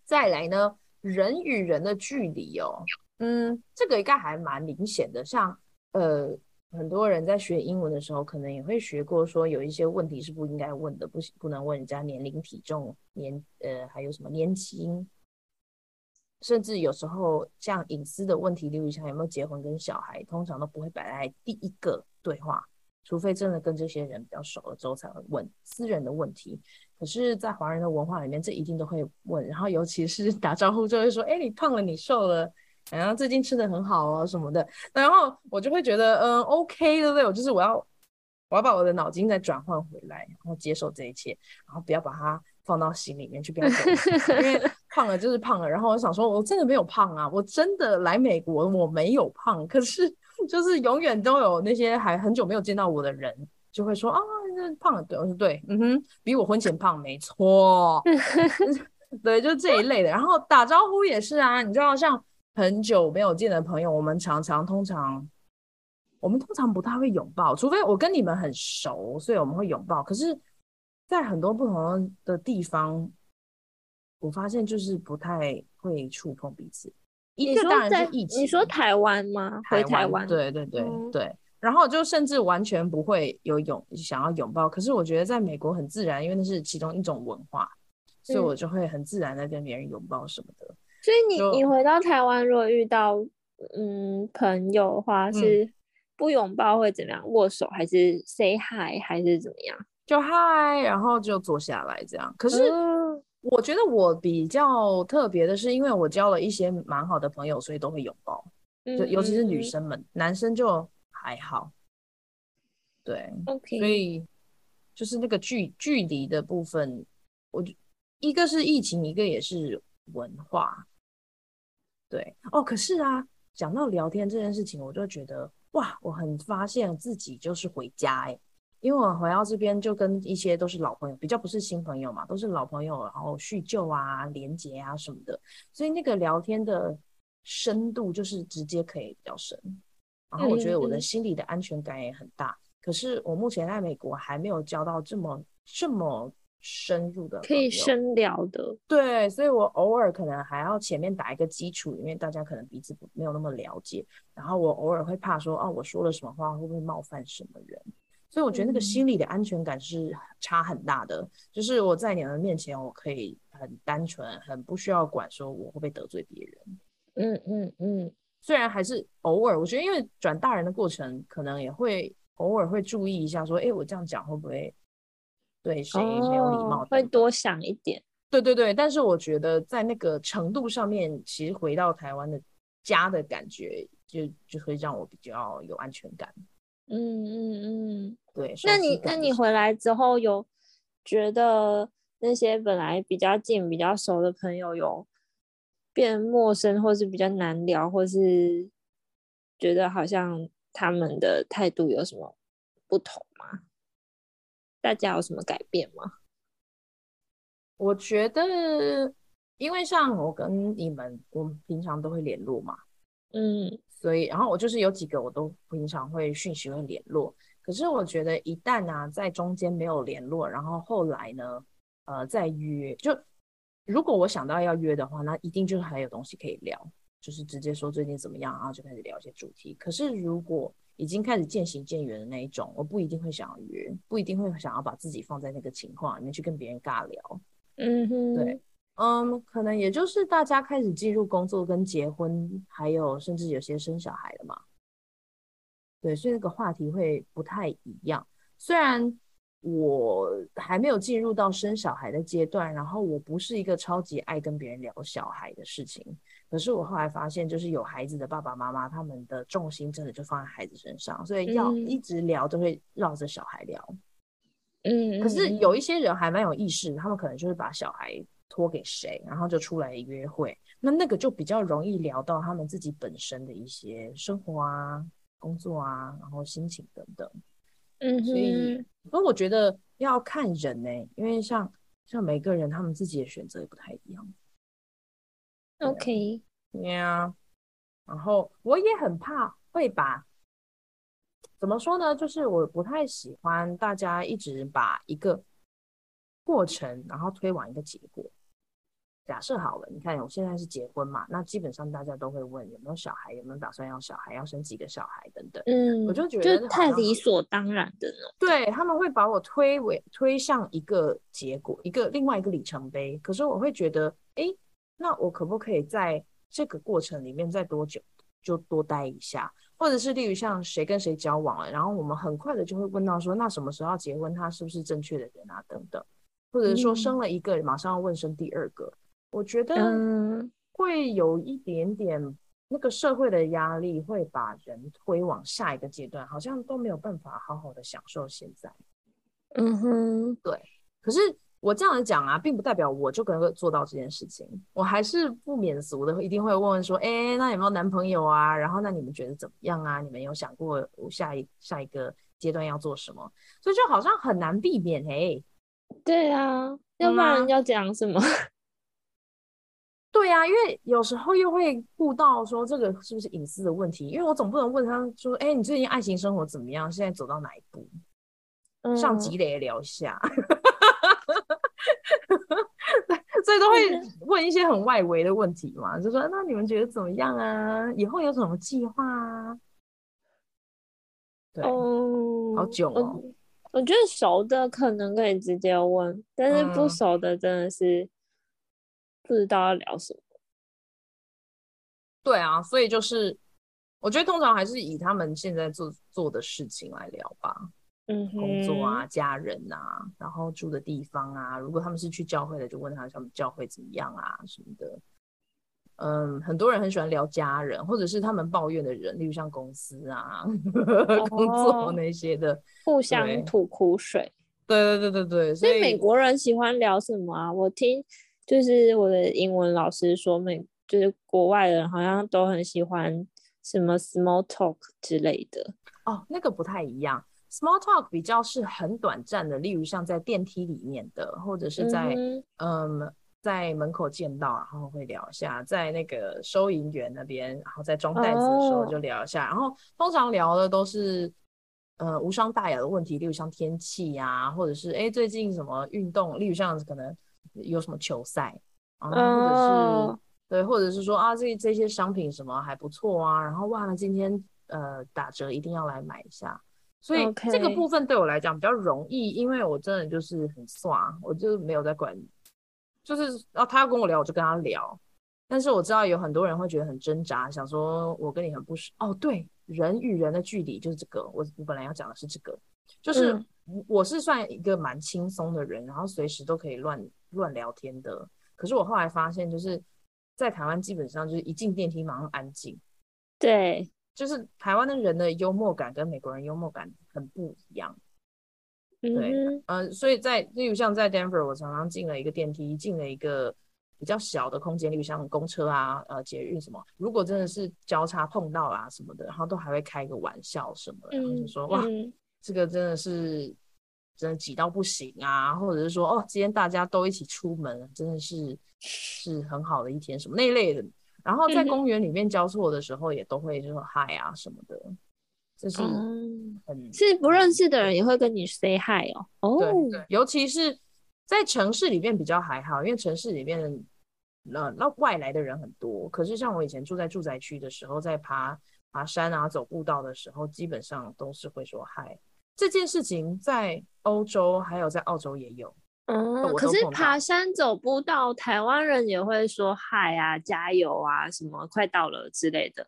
再来呢，人与人的距离哦，嗯，这个应该还蛮明显的，像呃。很多人在学英文的时候，可能也会学过，说有一些问题是不应该问的，不不能问人家年龄、体重、年呃还有什么年轻，甚至有时候像隐私的问题，例如像有没有结婚跟小孩，通常都不会摆在第一个对话，除非真的跟这些人比较熟了之后才会问私人的问题。可是，在华人的文化里面，这一定都会问，然后尤其是打招呼就会说：“哎，你胖了，你瘦了。”然后最近吃的很好哦什么的，然后我就会觉得嗯 OK 对不对？我就是我要我要把我的脑筋再转换回来，然后接受这一切，然后不要把它放到心里面去，不要因为 胖了就是胖了。然后我想说，我真的没有胖啊，我真的来美国我没有胖，可是就是永远都有那些还很久没有见到我的人就会说啊，那胖了，对，我说对，嗯哼，比我婚前胖没错，对，就这一类的。然后打招呼也是啊，你知道像。很久没有见的朋友，我们常常通常，我们通常不太会拥抱，除非我跟你们很熟，所以我们会拥抱。可是，在很多不同的地方，我发现就是不太会触碰彼此。一个当然是疫情，你说台湾吗？回台湾？对对对、嗯、对。然后就甚至完全不会有拥想要拥抱。可是我觉得在美国很自然，因为那是其中一种文化，所以我就会很自然的跟别人拥抱什么的。所以你你回到台湾，如果遇到嗯朋友的话，是不拥抱会怎么样？嗯、握手还是 say hi 还是怎么样？就 hi，然后就坐下来这样。可是我觉得我比较特别的是，因为我交了一些蛮好的朋友，所以都会拥抱。嗯、就尤其是女生们，嗯、男生就还好。对，OK。所以就是那个距距离的部分，我一个是疫情，一个也是文化。对哦，可是啊，讲到聊天这件事情，我就觉得哇，我很发现自己就是回家哎，因为我回到这边就跟一些都是老朋友，比较不是新朋友嘛，都是老朋友，然后叙旧啊、连结啊什么的，所以那个聊天的深度就是直接可以比较深，然后我觉得我的心里的安全感也很大。嗯嗯。可是我目前在美国还没有交到这么这么。深入的，可以深聊的，对，所以我偶尔可能还要前面打一个基础，因为大家可能彼此没有那么了解，然后我偶尔会怕说，哦，我说了什么话会不会冒犯什么人，所以我觉得那个心理的安全感是差很大的，嗯、就是我在你们面前，我可以很单纯，很不需要管说我会不会得罪别人，嗯嗯嗯，虽然还是偶尔，我觉得因为转大人的过程，可能也会偶尔会注意一下，说，哎，我这样讲会不会？对谁没有礼貌，哦，会多想一点。对对对，但是我觉得在那个程度上面，其实回到台湾的家的感觉就，就就会让我比较有安全感。嗯嗯嗯，对。那你那你回来之后，有觉得那些本来比较近、比较熟的朋友，有变陌生，或是比较难聊，或是觉得好像他们的态度有什么不同吗？大家有什么改变吗？我觉得，因为像我跟你们，我们平常都会联络嘛，嗯，所以然后我就是有几个我都平常会讯息会联络。可是我觉得一旦呢、啊，在中间没有联络，然后后来呢，呃，再约，就如果我想到要约的话，那一定就是还有东西可以聊，就是直接说最近怎么样，然后就开始聊一些主题。可是如果已经开始渐行渐远的那一种，我不一定会想要约，不一定会想要把自己放在那个情况里面去跟别人尬聊。嗯哼，对，嗯，可能也就是大家开始进入工作跟结婚，还有甚至有些生小孩了嘛。对，所以那个话题会不太一样。虽然我还没有进入到生小孩的阶段，然后我不是一个超级爱跟别人聊小孩的事情。可是我后来发现，就是有孩子的爸爸妈妈，他们的重心真的就放在孩子身上，所以要一直聊都会绕着小孩聊。嗯，可是有一些人还蛮有意识，他们可能就是把小孩托给谁，然后就出来约会。那那个就比较容易聊到他们自己本身的一些生活啊。工作啊，然后心情等等，嗯，所以，所以我觉得要看人呢、欸，因为像像每个人他们自己的选择也不太一样。OK，对啊，然后我也很怕会把，怎么说呢？就是我不太喜欢大家一直把一个过程，然后推往一个结果。假设好了，你看我现在是结婚嘛，那基本上大家都会问有没有小孩，有没有打算要小孩，要生几个小孩等等。嗯，我就觉得就太理所当然的了。对，他们会把我推为推向一个结果，一个另外一个里程碑。可是我会觉得，哎，那我可不可以在这个过程里面再多久就多待一下？或者是例如像谁跟谁交往了，然后我们很快的就会问到说，那什么时候要结婚？他是不是正确的人啊？等等，或者是说生了一个，马上要问生第二个。我觉得会有一点点那个社会的压力，会把人推往下一个阶段，好像都没有办法好好的享受现在。嗯哼，对。可是我这样讲啊，并不代表我就可能做到这件事情。我还是不免俗的，一定会问问说：“哎，那有没有男朋友啊？然后那你们觉得怎么样啊？你们有想过下一下一个阶段要做什么？”所以就好像很难避免。哎，对啊，要不然要讲什么？对呀、啊，因为有时候又会顾到说这个是不是隐私的问题，因为我总不能问他说，哎，你最近爱情生活怎么样？现在走到哪一步？嗯、上积累聊一下，所以都会问一些很外围的问题嘛，就说那你们觉得怎么样啊？以后有什么计划啊？对，哦，好久哦我。我觉得熟的可能可以直接问，但是不熟的真的是。嗯不知道要聊什么，对啊，所以就是我觉得通常还是以他们现在做做的事情来聊吧，嗯，工作啊、家人啊，然后住的地方啊，如果他们是去教会的，就问他他们教会怎么样啊什么的。嗯，很多人很喜欢聊家人，或者是他们抱怨的人，例如像公司啊、哦、工作那些的，互相吐苦水。对对对对对，所以美国人喜欢聊什么啊？我听。就是我的英文老师说，美就是国外人好像都很喜欢什么 small talk 之类的哦，那个不太一样。Small talk 比较是很短暂的，例如像在电梯里面的，或者是在嗯，嗯在门口见到，然后会聊一下，在那个收银员那边，然后在装袋子的时候就聊一下，哦、然后通常聊的都是呃无伤大雅的问题，例如像天气呀、啊，或者是哎最近什么运动，例如像可能。有什么球赛啊，或者是、oh. 对，或者是说啊，这这些商品什么还不错啊，然后哇，今天呃打折一定要来买一下。所以这个部分对我来讲比较容易，因为我真的就是很爽，我就没有在管，就是啊，他要跟我聊，我就跟他聊。但是我知道有很多人会觉得很挣扎，想说我跟你很不熟。哦，对，人与人的距离就是这个，我我本来要讲的是这个，就是。嗯我是算一个蛮轻松的人，然后随时都可以乱乱聊天的。可是我后来发现，就是在台湾基本上就是一进电梯马上安静。对，就是台湾的人的幽默感跟美国人幽默感很不一样。对，嗯、呃，所以在例如像在 Denver，我常常进了一个电梯，进了一个比较小的空间，例如像公车啊、呃捷运什么，如果真的是交叉碰到啊什么的，然后都还会开个玩笑什么的，然后就说、嗯、哇。嗯这个真的是真的挤到不行啊，或者是说哦，今天大家都一起出门，真的是是很好的一天什么那一类的。然后在公园里面交错的时候，也都会就说嗨啊什么的，就是很、嗯、是不认识的人也会跟你 say hi 哦。哦，对，尤其是在城市里面比较还好，因为城市里面的那那外来的人很多。可是像我以前住在住宅区的时候，在爬爬山啊、走步道的时候，基本上都是会说嗨。这件事情在欧洲还有在澳洲也有。哦，可是爬山走步道，台湾人也会说嗨啊、加油啊、什么快到了之类的。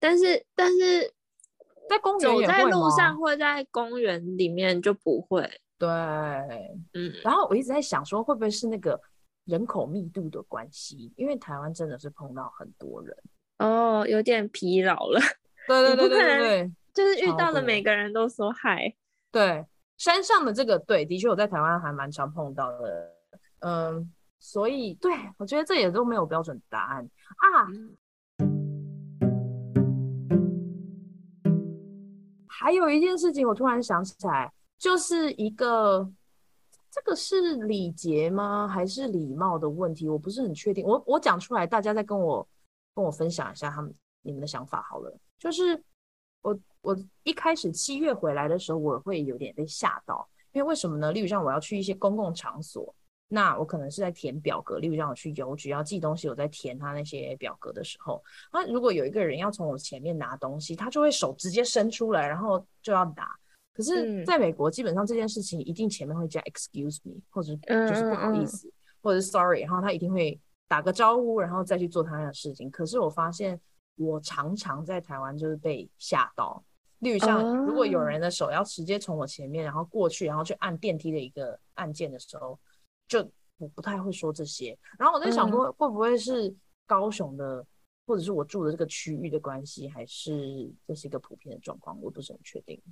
但是但是在公园走在路上或在公园里面就不会。对，嗯。然后我一直在想说，会不会是那个人口密度的关系？因为台湾真的是碰到很多人。哦，有点疲劳了。对对对对对对，就是遇到的每个人都说嗨。对。山上的这个对，的确我在台湾还蛮常碰到的，嗯，所以对，我觉得这也都没有标准答案啊。还有一件事情，我突然想起来，就是一个这个是礼节吗？还是礼貌的问题？我不是很确定。我我讲出来，大家再跟我跟我分享一下他们你们的想法好了。就是我。我一开始七月回来的时候，我会有点被吓到，因为为什么呢？例如像我要去一些公共场所，那我可能是在填表格，例如像我去邮局要寄东西，我在填他那些表格的时候，那如果有一个人要从我前面拿东西，他就会手直接伸出来，然后就要拿。可是在美国，基本上这件事情一定前面会加 excuse me，或者就是不好意思，或者是 sorry，然后他一定会打个招呼，然后再去做他的事情。可是我发现，我常常在台湾就是被吓到。例如像，如果有人的手要直接从我前面，然后过去，然后去按电梯的一个按键的时候，就我不太会说这些。然后我在想过，会不会是高雄的，或者是我住的这个区域的关系，还是这是一个普遍的状况？我不是很确定。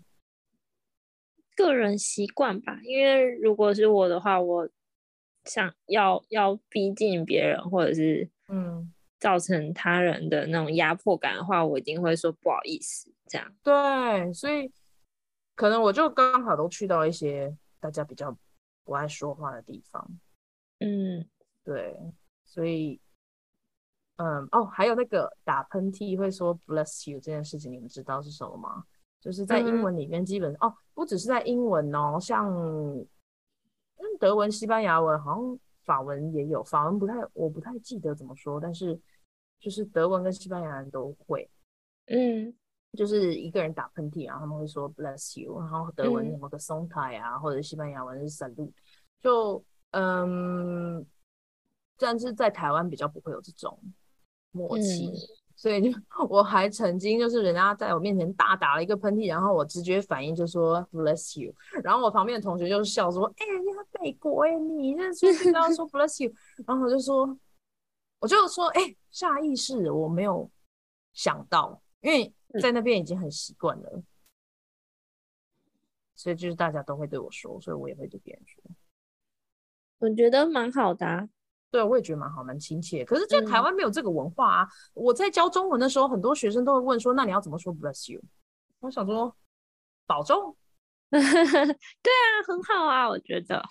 个人习惯吧，因为如果是我的话，我想要要逼近别人，或者是嗯。造成他人的那种压迫感的话，我一定会说不好意思，这样。对，所以可能我就刚好都去到一些大家比较不爱说话的地方。嗯，对，所以，嗯，哦，还有那个打喷嚏会说 bless you 这件事情，你们知道是什么吗？就是在英文里面，基本、嗯、哦，不只是在英文哦，像嗯德文、西班牙文，好像。法文也有，法文不太，我不太记得怎么说，但是就是德文跟西班牙人都会，嗯，就是一个人打喷嚏，然后他们会说 bless you，然后德文什么个 gesundheit 啊，或者西班牙文是 salute，就嗯，但是在台湾比较不会有这种默契。嗯所以就我还曾经就是人家在我面前大打了一个喷嚏，然后我直觉反应就说 bless you，然后我旁边的同学就笑说：“哎、欸，你在美国哎，你这是不是要说 bless you？” 然后我就说，我就说：“哎、欸，下意识我没有想到，因为在那边已经很习惯了，所以就是大家都会对我说，所以我也会对别人说。我觉得蛮好的、啊。”对，我也觉得蛮好，蛮亲切。可是，在台湾没有这个文化啊。嗯、我在教中文的时候，很多学生都会问说：“那你要怎么说 bless you？” 我想说，保重。对啊，很好啊，我觉得。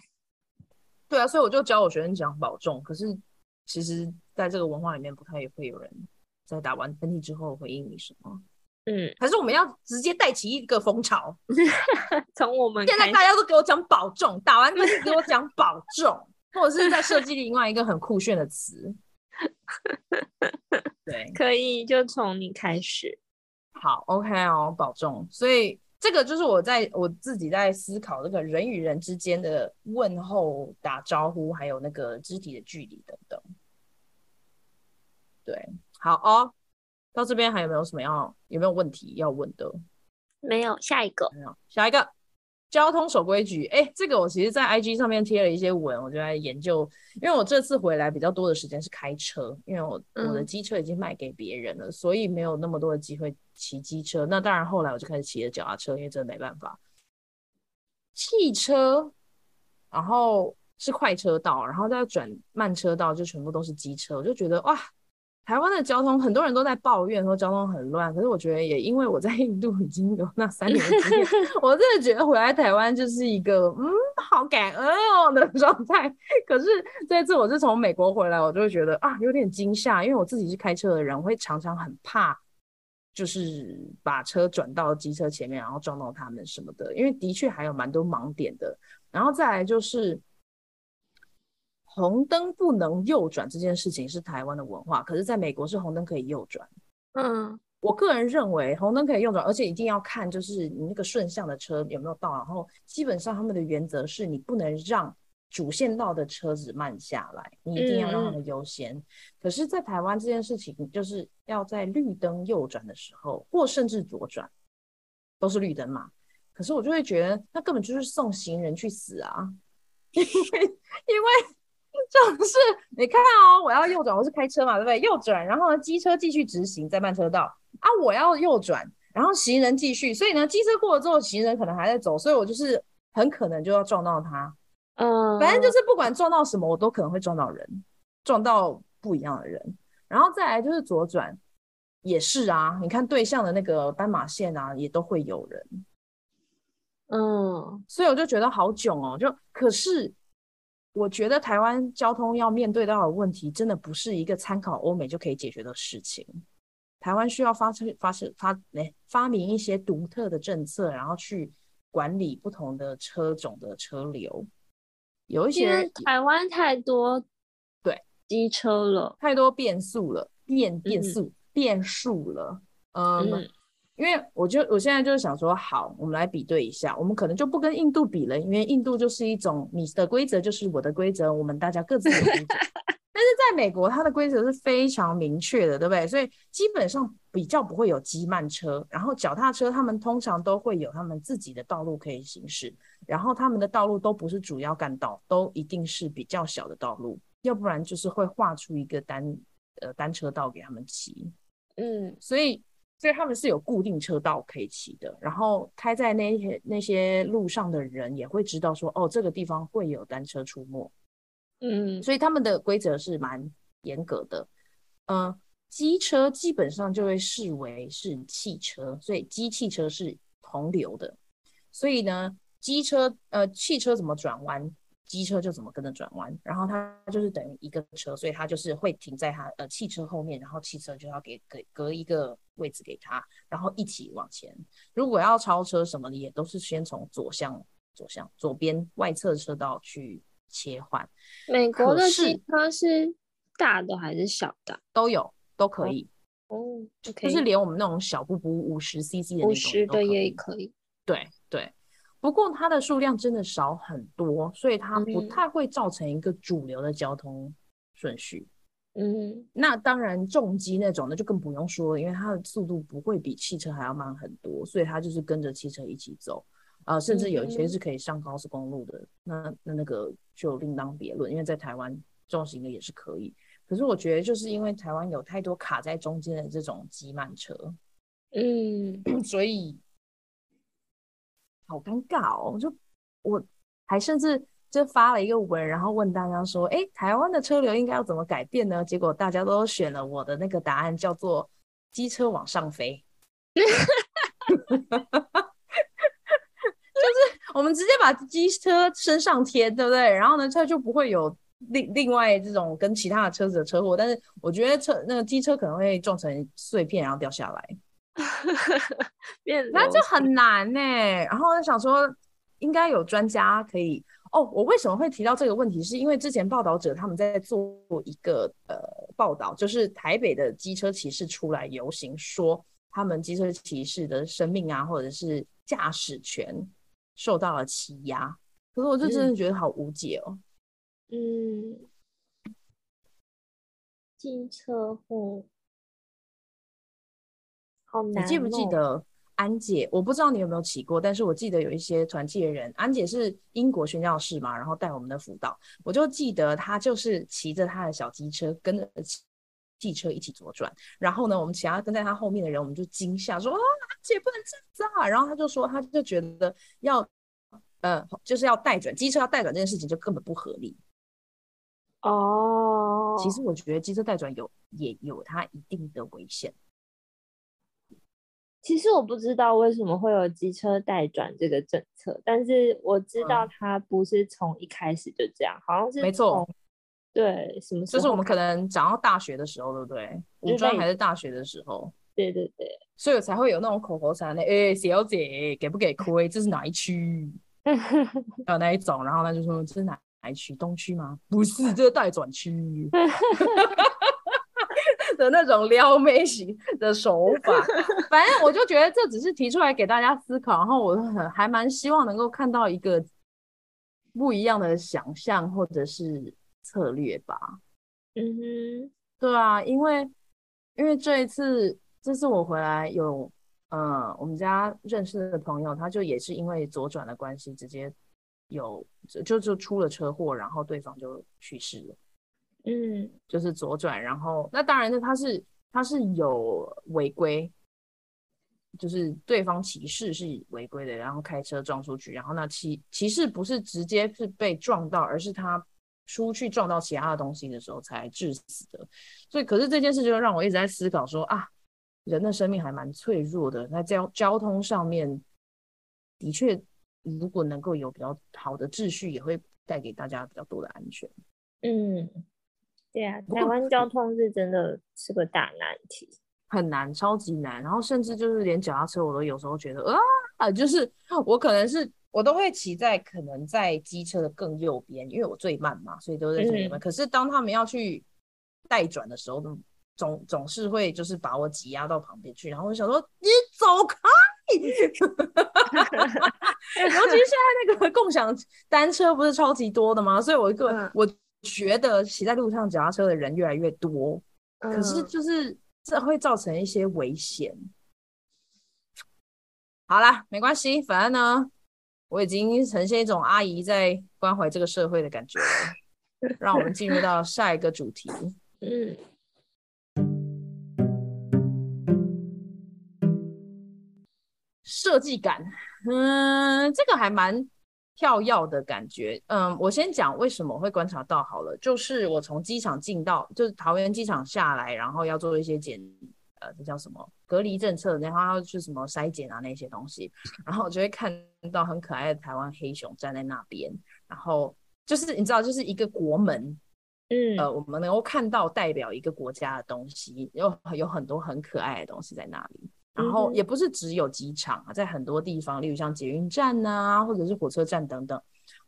对啊，所以我就教我学生讲保重。可是，其实在这个文化里面，不太会有人在打完喷嚏之后回应你什么。嗯，还是我们要直接带起一个风潮，从我们现在大家都给我讲保重，打完喷嚏给我讲保重。或者是在设计另外一个很酷炫的词，对，可以就从你开始。好，OK 哦，保重。所以这个就是我在我自己在思考这个人与人之间的问候、打招呼，还有那个肢体的距离等等。对，好哦。到这边还有没有什么要有没有问题要问的？没有，下一个。没有，下一个。交通守规矩，哎、欸，这个我其实，在 IG 上面贴了一些文，我就在研究。因为我这次回来比较多的时间是开车，因为我我的机车已经卖给别人了，嗯，所以没有那么多的机会骑机车。那当然，后来我就开始骑了脚踏车，因为真的没办法。汽车，然后是快车道，然后再转慢车道，就全部都是机车，我就觉得哇。台湾的交通，很多人都在抱怨说交通很乱，可是我觉得也因为我在印度已经有那三年的经验，我真的觉得回来台湾就是一个嗯，好感恩哦的状态。可是这次我是从美国回来，我就会觉得啊有点惊吓，因为我自己是开车的人，我会常常很怕，就是把车转到机车前面，然后撞到他们什么的，因为的确还有蛮多盲点的。然后再来就是红灯不能右转这件事情是台湾的文化，可是在美国是红灯可以右转。嗯，我个人认为红灯可以右转，而且一定要看就是你那个顺向的车有没有到，然后基本上他们的原则是你不能让主线道的车子慢下来，你一定要让他们优先。嗯、可是，在台湾这件事情就是要在绿灯右转的时候，或甚至左转，都是绿灯嘛。可是我就会觉得，那根本就是送行人去死啊！因为因为 就是你看哦，我要右转，我是开车嘛，对不对？右转，然后呢，机车继续直行在慢车道啊，我要右转，然后行人继续，所以呢，机车过了之后，行人可能还在走，所以我就是很可能就要撞到他。嗯，反正就是不管撞到什么，我都可能会撞到人，撞到不一样的人。然后再来就是左转，也是啊，你看对向的那个斑马线啊，也都会有人。嗯，所以我就觉得好囧哦。就可是，我觉得台湾交通要面对到的问题，真的不是一个参考欧美就可以解决的事情。台湾需要发出发生发诶发明一些独特的政策，然后去管理不同的车种的车流。有一些台湾太多对机车了，太多变速了，变变速、嗯、变数了，嗯。嗯因为我就我现在就是想说，好，我们来比对一下，我们可能就不跟印度比了，因为印度就是一种你的规则就是我的规则，我们大家各自的规则。但是在美国，它的规则是非常明确的，对不对？所以基本上比较不会有机慢车，然后脚踏车他们通常都会有他们自己的道路可以行驶，然后他们的道路都不是主要干道，都一定是比较小的道路，要不然就是会画出一个单呃单车道给他们骑。嗯，所以。所以他们是有固定车道可以骑的，然后开在那些那些路上的人也会知道说，哦，这个地方会有单车出没，嗯，所以他们的规则是蛮严格的，嗯、呃，机车基本上就会视为是汽车，所以机汽车是同流的，所以呢，机车呃汽车怎么转弯？机车就怎么跟着转弯，然后它就是等于一个车，所以它就是会停在它呃汽车后面，然后汽车就要给给隔一个位置给它，然后一起往前。如果要超车什么的，也都是先从左向左向左边外侧车道去切换。美国的机车是大的还是小的？都有，都可以。哦，就是连我们那种小步步五十 CC 的那种，五十的也可以。对对。不过它的数量真的少很多，所以它不太会造成一个主流的交通顺序。嗯，那当然重机那种的就更不用说了，因为它的速度不会比汽车还要慢很多，所以它就是跟着汽车一起走。啊、呃，甚至有一些是可以上高速公路的，嗯、那那那个就另当别论。因为在台湾重型的也是可以，可是我觉得就是因为台湾有太多卡在中间的这种机慢车，嗯，所以。好尴尬哦！我就我还甚至就发了一个文，然后问大家说：“哎，台湾的车流应该要怎么改变呢？”结果大家都选了我的那个答案，叫做“机车往上飞”，就是我们直接把机车升上天，对不对？然后呢，它就不会有另另外这种跟其他的车子的车祸。但是我觉得车那个机车可能会撞成碎片，然后掉下来。那就很难呢、欸。然后我想说，应该有专家可以哦。我为什么会提到这个问题？是因为之前报道者他们在做一个呃报道，就是台北的机车骑士出来游行，说他们机车骑士的生命啊，或者是驾驶权受到了欺压。可是我就真的觉得好无解哦。嗯，机车祸。你记不记得安姐？我不知道你有没有骑过，但是我记得有一些团契的人，安姐是英国宣教士嘛，然后带我们的辅导，我就记得她就是骑着她的小机车，跟着汽车一起左转，然后呢，我们其他跟在她后面的人，我们就惊吓说：“啊，安姐不能这样子啊！”然后她就说，她就觉得要呃，就是要带转机车要带转这件事情就根本不合理。哦，其实我觉得机车带转有也有它一定的危险。其实我不知道为什么会有机车代转这个政策，但是我知道它不是从一开始就这样，嗯、好像是没错。对，什么？就是我们可能讲到大学的时候，对不对？五专还是大学的时候。对对对，所以才会有那种口头禅的，哎，小姐给不给亏？这是哪一区？有哪一种，然后他就说这是哪哪一区？东区吗？不是，这是待转区 的那种撩妹型的手法。反正我就觉得这只是提出来给大家思考，然后我很还蛮希望能够看到一个不一样的想象或者是策略吧。嗯哼，对啊，因为因为这一次这次我回来有。嗯，我们家认识的朋友，他就也是因为左转的关系，直接有就就出了车祸，然后对方就去世了。嗯，就是左转，然后那当然呢他是他是有违规，就是对方骑士是违规的，然后开车撞出去，然后那骑骑士不是直接是被撞到，而是他出去撞到其他的东西的时候才致死的。所以，可是这件事就让我一直在思考说啊。人的生命还蛮脆弱的，那交交通上面的确，如果能够有比较好的秩序，也会带给大家比较多的安全。嗯，对啊，台湾交通是真的是个大难题，很难，超级难。然后甚至就是连脚踏车，我都有时候觉得啊，就是我可能是我都会骑在可能在机车的更右边，因为我最慢嘛，所以都在最右边。嗯、可是当他们要去待转的时候，都。总总是会就是把我挤压到旁边去，然后我想说你走开，尤其现在那个共享单车不是超级多的吗？所以我一个、嗯、我觉得骑在路上脚踏车的人越来越多，嗯、可是就是这会造成一些危险。好啦，没关系，反正呢，我已经呈现一种阿姨在关怀这个社会的感觉了。让我们进入到下一个主题，嗯。设计感，嗯，这个还蛮跳跃的感觉。嗯，我先讲为什么会观察到好了，就是我从机场进到，就是桃园机场下来，然后要做一些检，呃，这叫什么隔离政策，然后要去什么筛检啊那些东西，然后我就会看到很可爱的台湾黑熊站在那边，然后就是你知道，就是一个国门，嗯，呃，我们能够看到代表一个国家的东西，有有很多很可爱的东西在那里。然后也不是只有机场啊，在很多地方，例如像捷运站啊，或者是火车站等等，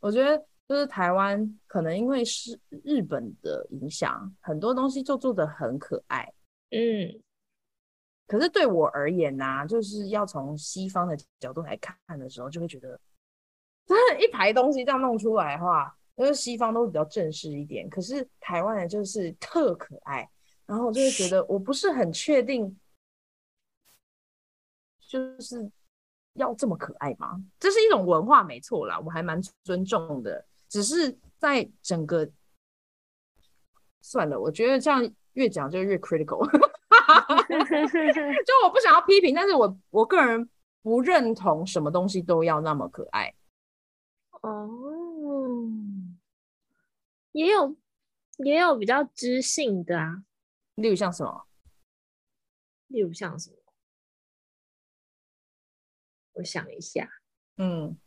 我觉得就是台湾可能因为是日本的影响，很多东西就做的很可爱。嗯，可是对我而言呢、啊，就是要从西方的角度来看的时候，就会觉得，一排东西这样弄出来的话，就是西方都比较正式一点，可是台湾人就是特可爱，然后我就会觉得我不是很确定。就是要这么可爱吗？这是一种文化，没错啦，我还蛮尊重的。只是在整个，算了，我觉得这样越讲就越 critical。就我不想要批评，但是我我个人不认同什么东西都要那么可爱。哦，也有也有比较知性的啊，例如像什么？例如像什么？我想一下，嗯，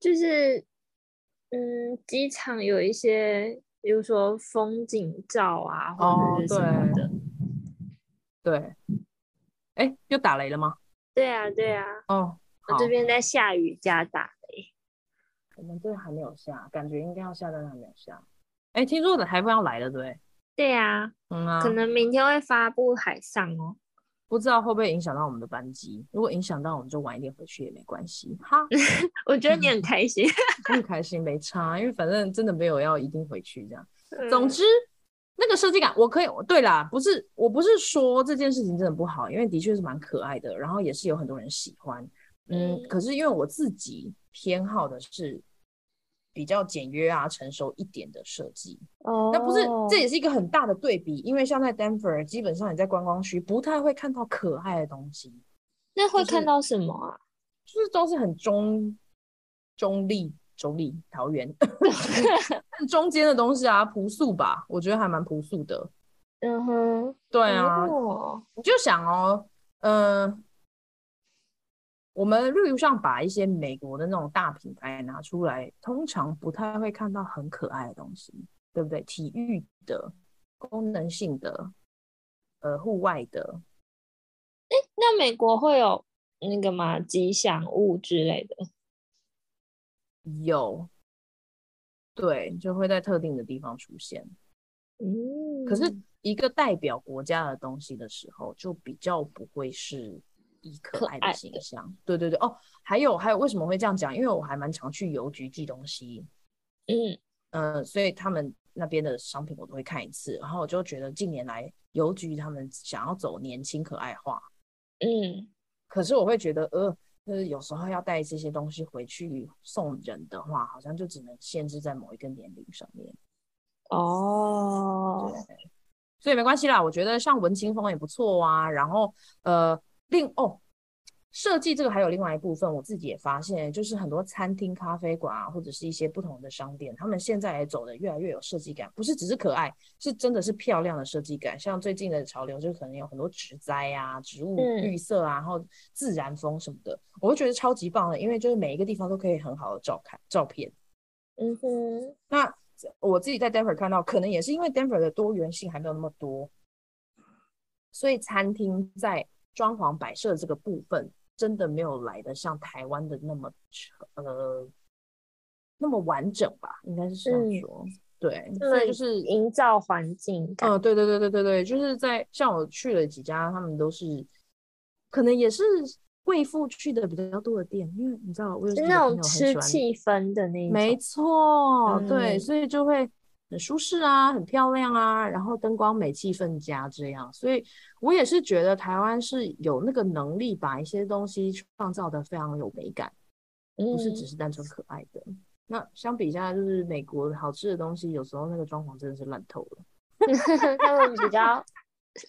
就是，嗯，机场有一些，比如说风景照啊，或者是什么的，哦、对，哎、欸，又打雷了吗？对啊，对啊，哦，我这边在下雨加打雷，我们这还没有下，感觉应该要下，但还没有下。哎、欸，听说的台风要来了，对？对啊，嗯啊，可能明天会发布海上哦。不知道会不会影响到我们的班机？如果影响到，我们就晚一点回去也没关系。哈，我觉得你很开心，很开心，没差，因为反正真的没有要一定回去这样。嗯、总之，那个设计感我可以。对啦，不是，我不是说这件事情真的不好，因为的确是蛮可爱的，然后也是有很多人喜欢。嗯，嗯可是因为我自己偏好的是。比较简约啊，成熟一点的设计哦，那不是，这也是一个很大的对比，因为像在 Denver，基本上你在观光区不太会看到可爱的东西。那会看到什么啊？就是、就是、都是很中中立、中立桃园 中间的东西啊，朴素吧？我觉得还蛮朴素的。嗯哼，对啊，你就想哦，嗯、呃。我们例如上把一些美国的那种大品牌拿出来，通常不太会看到很可爱的东西，对不对？体育的、功能性的、呃，户外的。哎，那美国会有那个吗？吉祥物之类的？有，对，就会在特定的地方出现。嗯，可是一个代表国家的东西的时候，就比较不会是以可爱的形象。对对对，哦，还有还有，为什么会这样讲？因为我还蛮常去邮局寄东西，嗯呃，所以他们那边的商品我都会看一次，然后我就觉得近年来邮局他们想要走年轻可爱化，嗯，可是我会觉得，呃，就是有时候要带这些东西回去送人的话，好像就只能限制在某一个年龄上面。哦，对，所以没关系啦。我觉得像文青风也不错啊。然后呃，另哦，设计这个还有另外一部分，我自己也发现，就是很多餐厅、咖啡馆啊，或者是一些不同的商店，他们现在也走的越来越有设计感，不是只是可爱，是真的是漂亮的设计感。像最近的潮流，就可能有很多植栽啊、植物绿色啊，然后自然风什么的，我会觉得超级棒的，因为就是每一个地方都可以很好的照看照片。嗯哼，那。我自己在 Denver 看到，可能也是因为 Denver 的多元性还没有那么多，所以餐厅在装潢摆设这个部分，真的没有来的像台湾的那么呃那么完整吧？应该是这样说。嗯、对，所以就是营造环境。嗯、呃，对对对对对对，就是在像我去了几家，他们都是可能也是。贵妇去的比较多的店，因为你知道，我有是那种吃气氛的那种，没错，嗯、对，所以就会很舒适啊，很漂亮啊，然后灯光美，气氛佳这样，所以我也是觉得台湾是有那个能力把一些东西创造的非常有美感，嗯、不是只是单纯可爱的。那相比下，就是美国好吃的东西，有时候那个装潢真的是烂透了，他们比较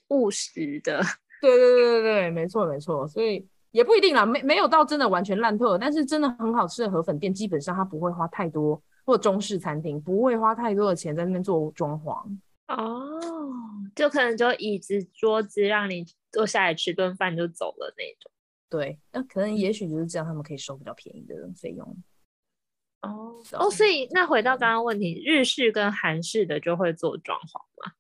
务实的，对对对对对，没错没错，所以。也不一定啦，没没有到真的完全烂透，但是真的很好吃的河粉店，基本上它不会花太多，或中式餐厅不会花太多的钱在那边做装潢哦，就可能就椅子桌子让你坐下来吃顿饭就走了那种。对，那可能也许就是这样，他们可以收比较便宜的费用。哦哦，所以那回到刚刚问题，日式跟韩式的就会做装潢吗？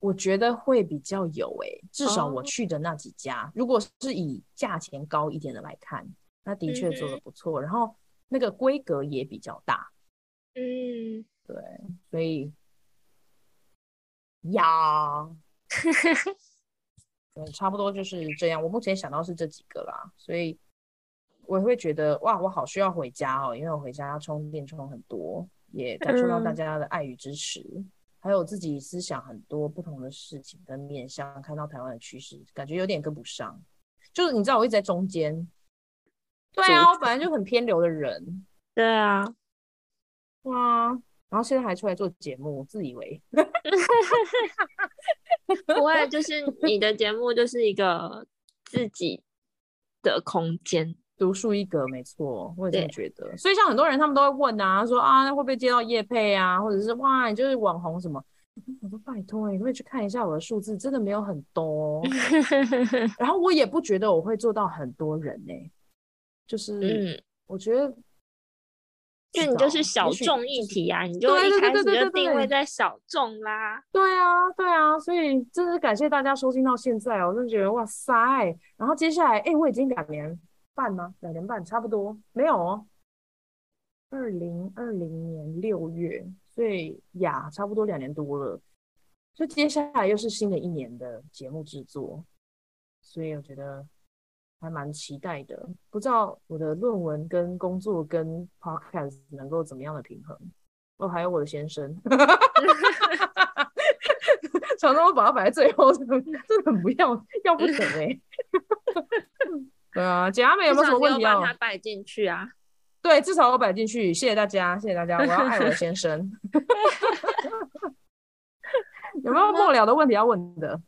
我觉得会比较有诶、欸，至少我去的那几家，oh. 如果是以价钱高一点的来看，那的确做的不错，mm hmm. 然后那个规格也比较大，嗯、mm，hmm. 对，所以呀，嗯，差不多就是这样。我目前想到是这几个啦，所以我会觉得哇，我好需要回家哦，因为我回家要充电充很多，也感受到大家的爱与支持。Mm hmm. 还有自己思想很多不同的事情跟面向，看到台湾的趋势，感觉有点跟不上。就是你知道我一直在中间，对啊，我本来就很偏流的人，对啊，哇，然后现在还出来做节目，自以为，不会，就是你的节目就是一个自己的空间。独树一格，没错，我也这么觉得。所以像很多人，他们都会问啊，说啊，那会不会接到叶配啊，或者是哇，你就是网红什么？我说拜托，你会去看一下我的数字，真的没有很多。然后我也不觉得我会做到很多人呢、欸，就是，嗯，我觉得，因为你就是小众议题啊，你就一开始就定位在小众啦。对啊，对啊，所以真是感谢大家收听到现在，我真的觉得哇塞。然后接下来，哎、欸，我已经两年。半吗？两年半差不多，没有哦。二零二零年六月，所以呀，差不多两年多了。就接下来又是新的一年的节目制作，所以我觉得还蛮期待的。不知道我的论文跟工作跟 podcast 能够怎么样的平衡？哦，还有我的先生，常常我把它摆在最后，真的很不要要不得哎、欸。对啊，姐阿美有没有什么问题要？把它摆进去啊？对，至少我摆进去。谢谢大家，谢谢大家。我要爱我的先生。有没有末了的问题要问的？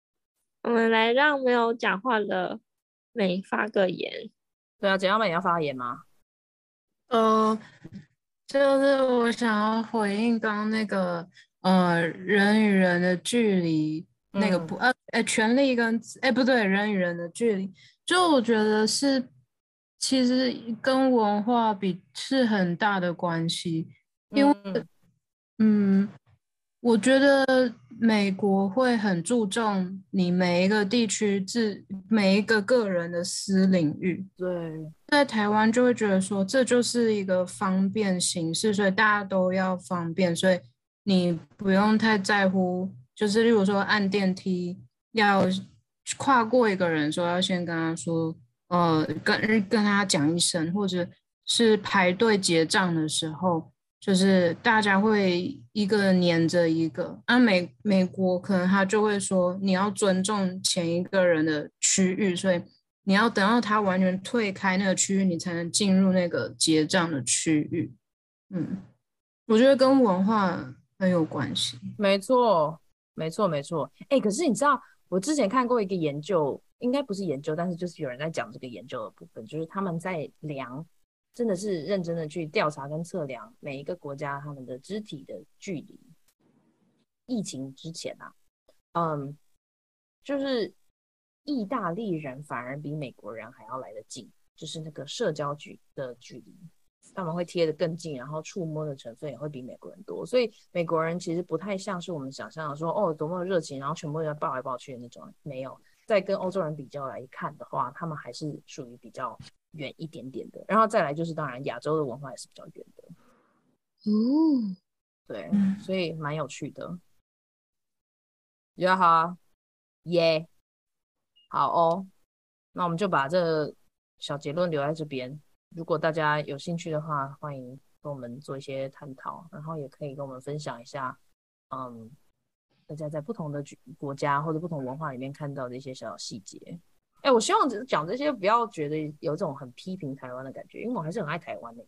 我们来让没有讲话的美发个言。对啊，姐阿美也要发言吗？呃，就是我想要回应刚刚那个呃人与人的距离，嗯、那个不呃呃权力跟哎不对人与人的距离。就我觉得是，其实跟文化比是很大的关系，因为，嗯，我觉得美国会很注重你每一个地区自每一个个人的私领域。对，在台湾就会觉得说，这就是一个方便形式，所以大家都要方便，所以你不用太在乎。就是例如说按电梯要跨过一个人，说要先跟他说，呃，跟跟他讲一声，或者是排队结账的时候。就是大家会一个黏着一个，啊美美国可能他就会说，你要尊重前一个人的区域，所以你要等到他完全退开那个区域，你才能进入那个结账的区域。嗯，我觉得跟文化很有关系。没错，没错，没错。哎，可是你知道，我之前看过一个研究，应该不是研究，但是就是有人在讲这个研究的部分，就是他们在量。真的是认真的去调查跟测量每一个国家他们的肢体的距离。疫情之前啊，嗯，就是意大利人反而比美国人还要来得近，就是那个社交距的距离，他们会贴得更近，然后触摸的成分也会比美国人多。所以美国人其实不太像是我们想象的说，哦，多么热情，然后全部要抱来抱去的那种，没有。在跟欧洲人比较来看的话，他们还是属于比较。远一点点的，然后再来就是，当然亚洲的文化也是比较远的。哦，对，所以蛮有趣的。你好，耶，好哦，那我们就把这个小结论留在这边。如果大家有兴趣的话，欢迎跟我们做一些探讨，然后也可以跟我们分享一下，嗯，大家在不同的国家或者不同文化里面看到的一些小小细节。哎、欸，我希望只是讲这些，不要觉得有这种很批评台湾的感觉，因为我还是很爱台湾的、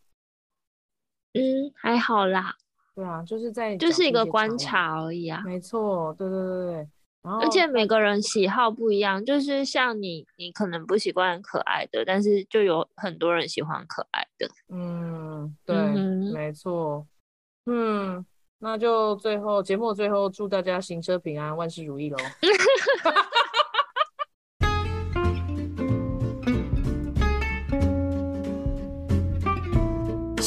欸。嗯，还好啦。对啊，就是在就是一个观察而已啊。没错，对对对对。然后，而且每个人喜好不一样，就是像你，你可能不习惯可爱的，但是就有很多人喜欢可爱的。嗯，对，嗯、没错。嗯，那就最后节目最后祝大家行车平安，万事如意喽。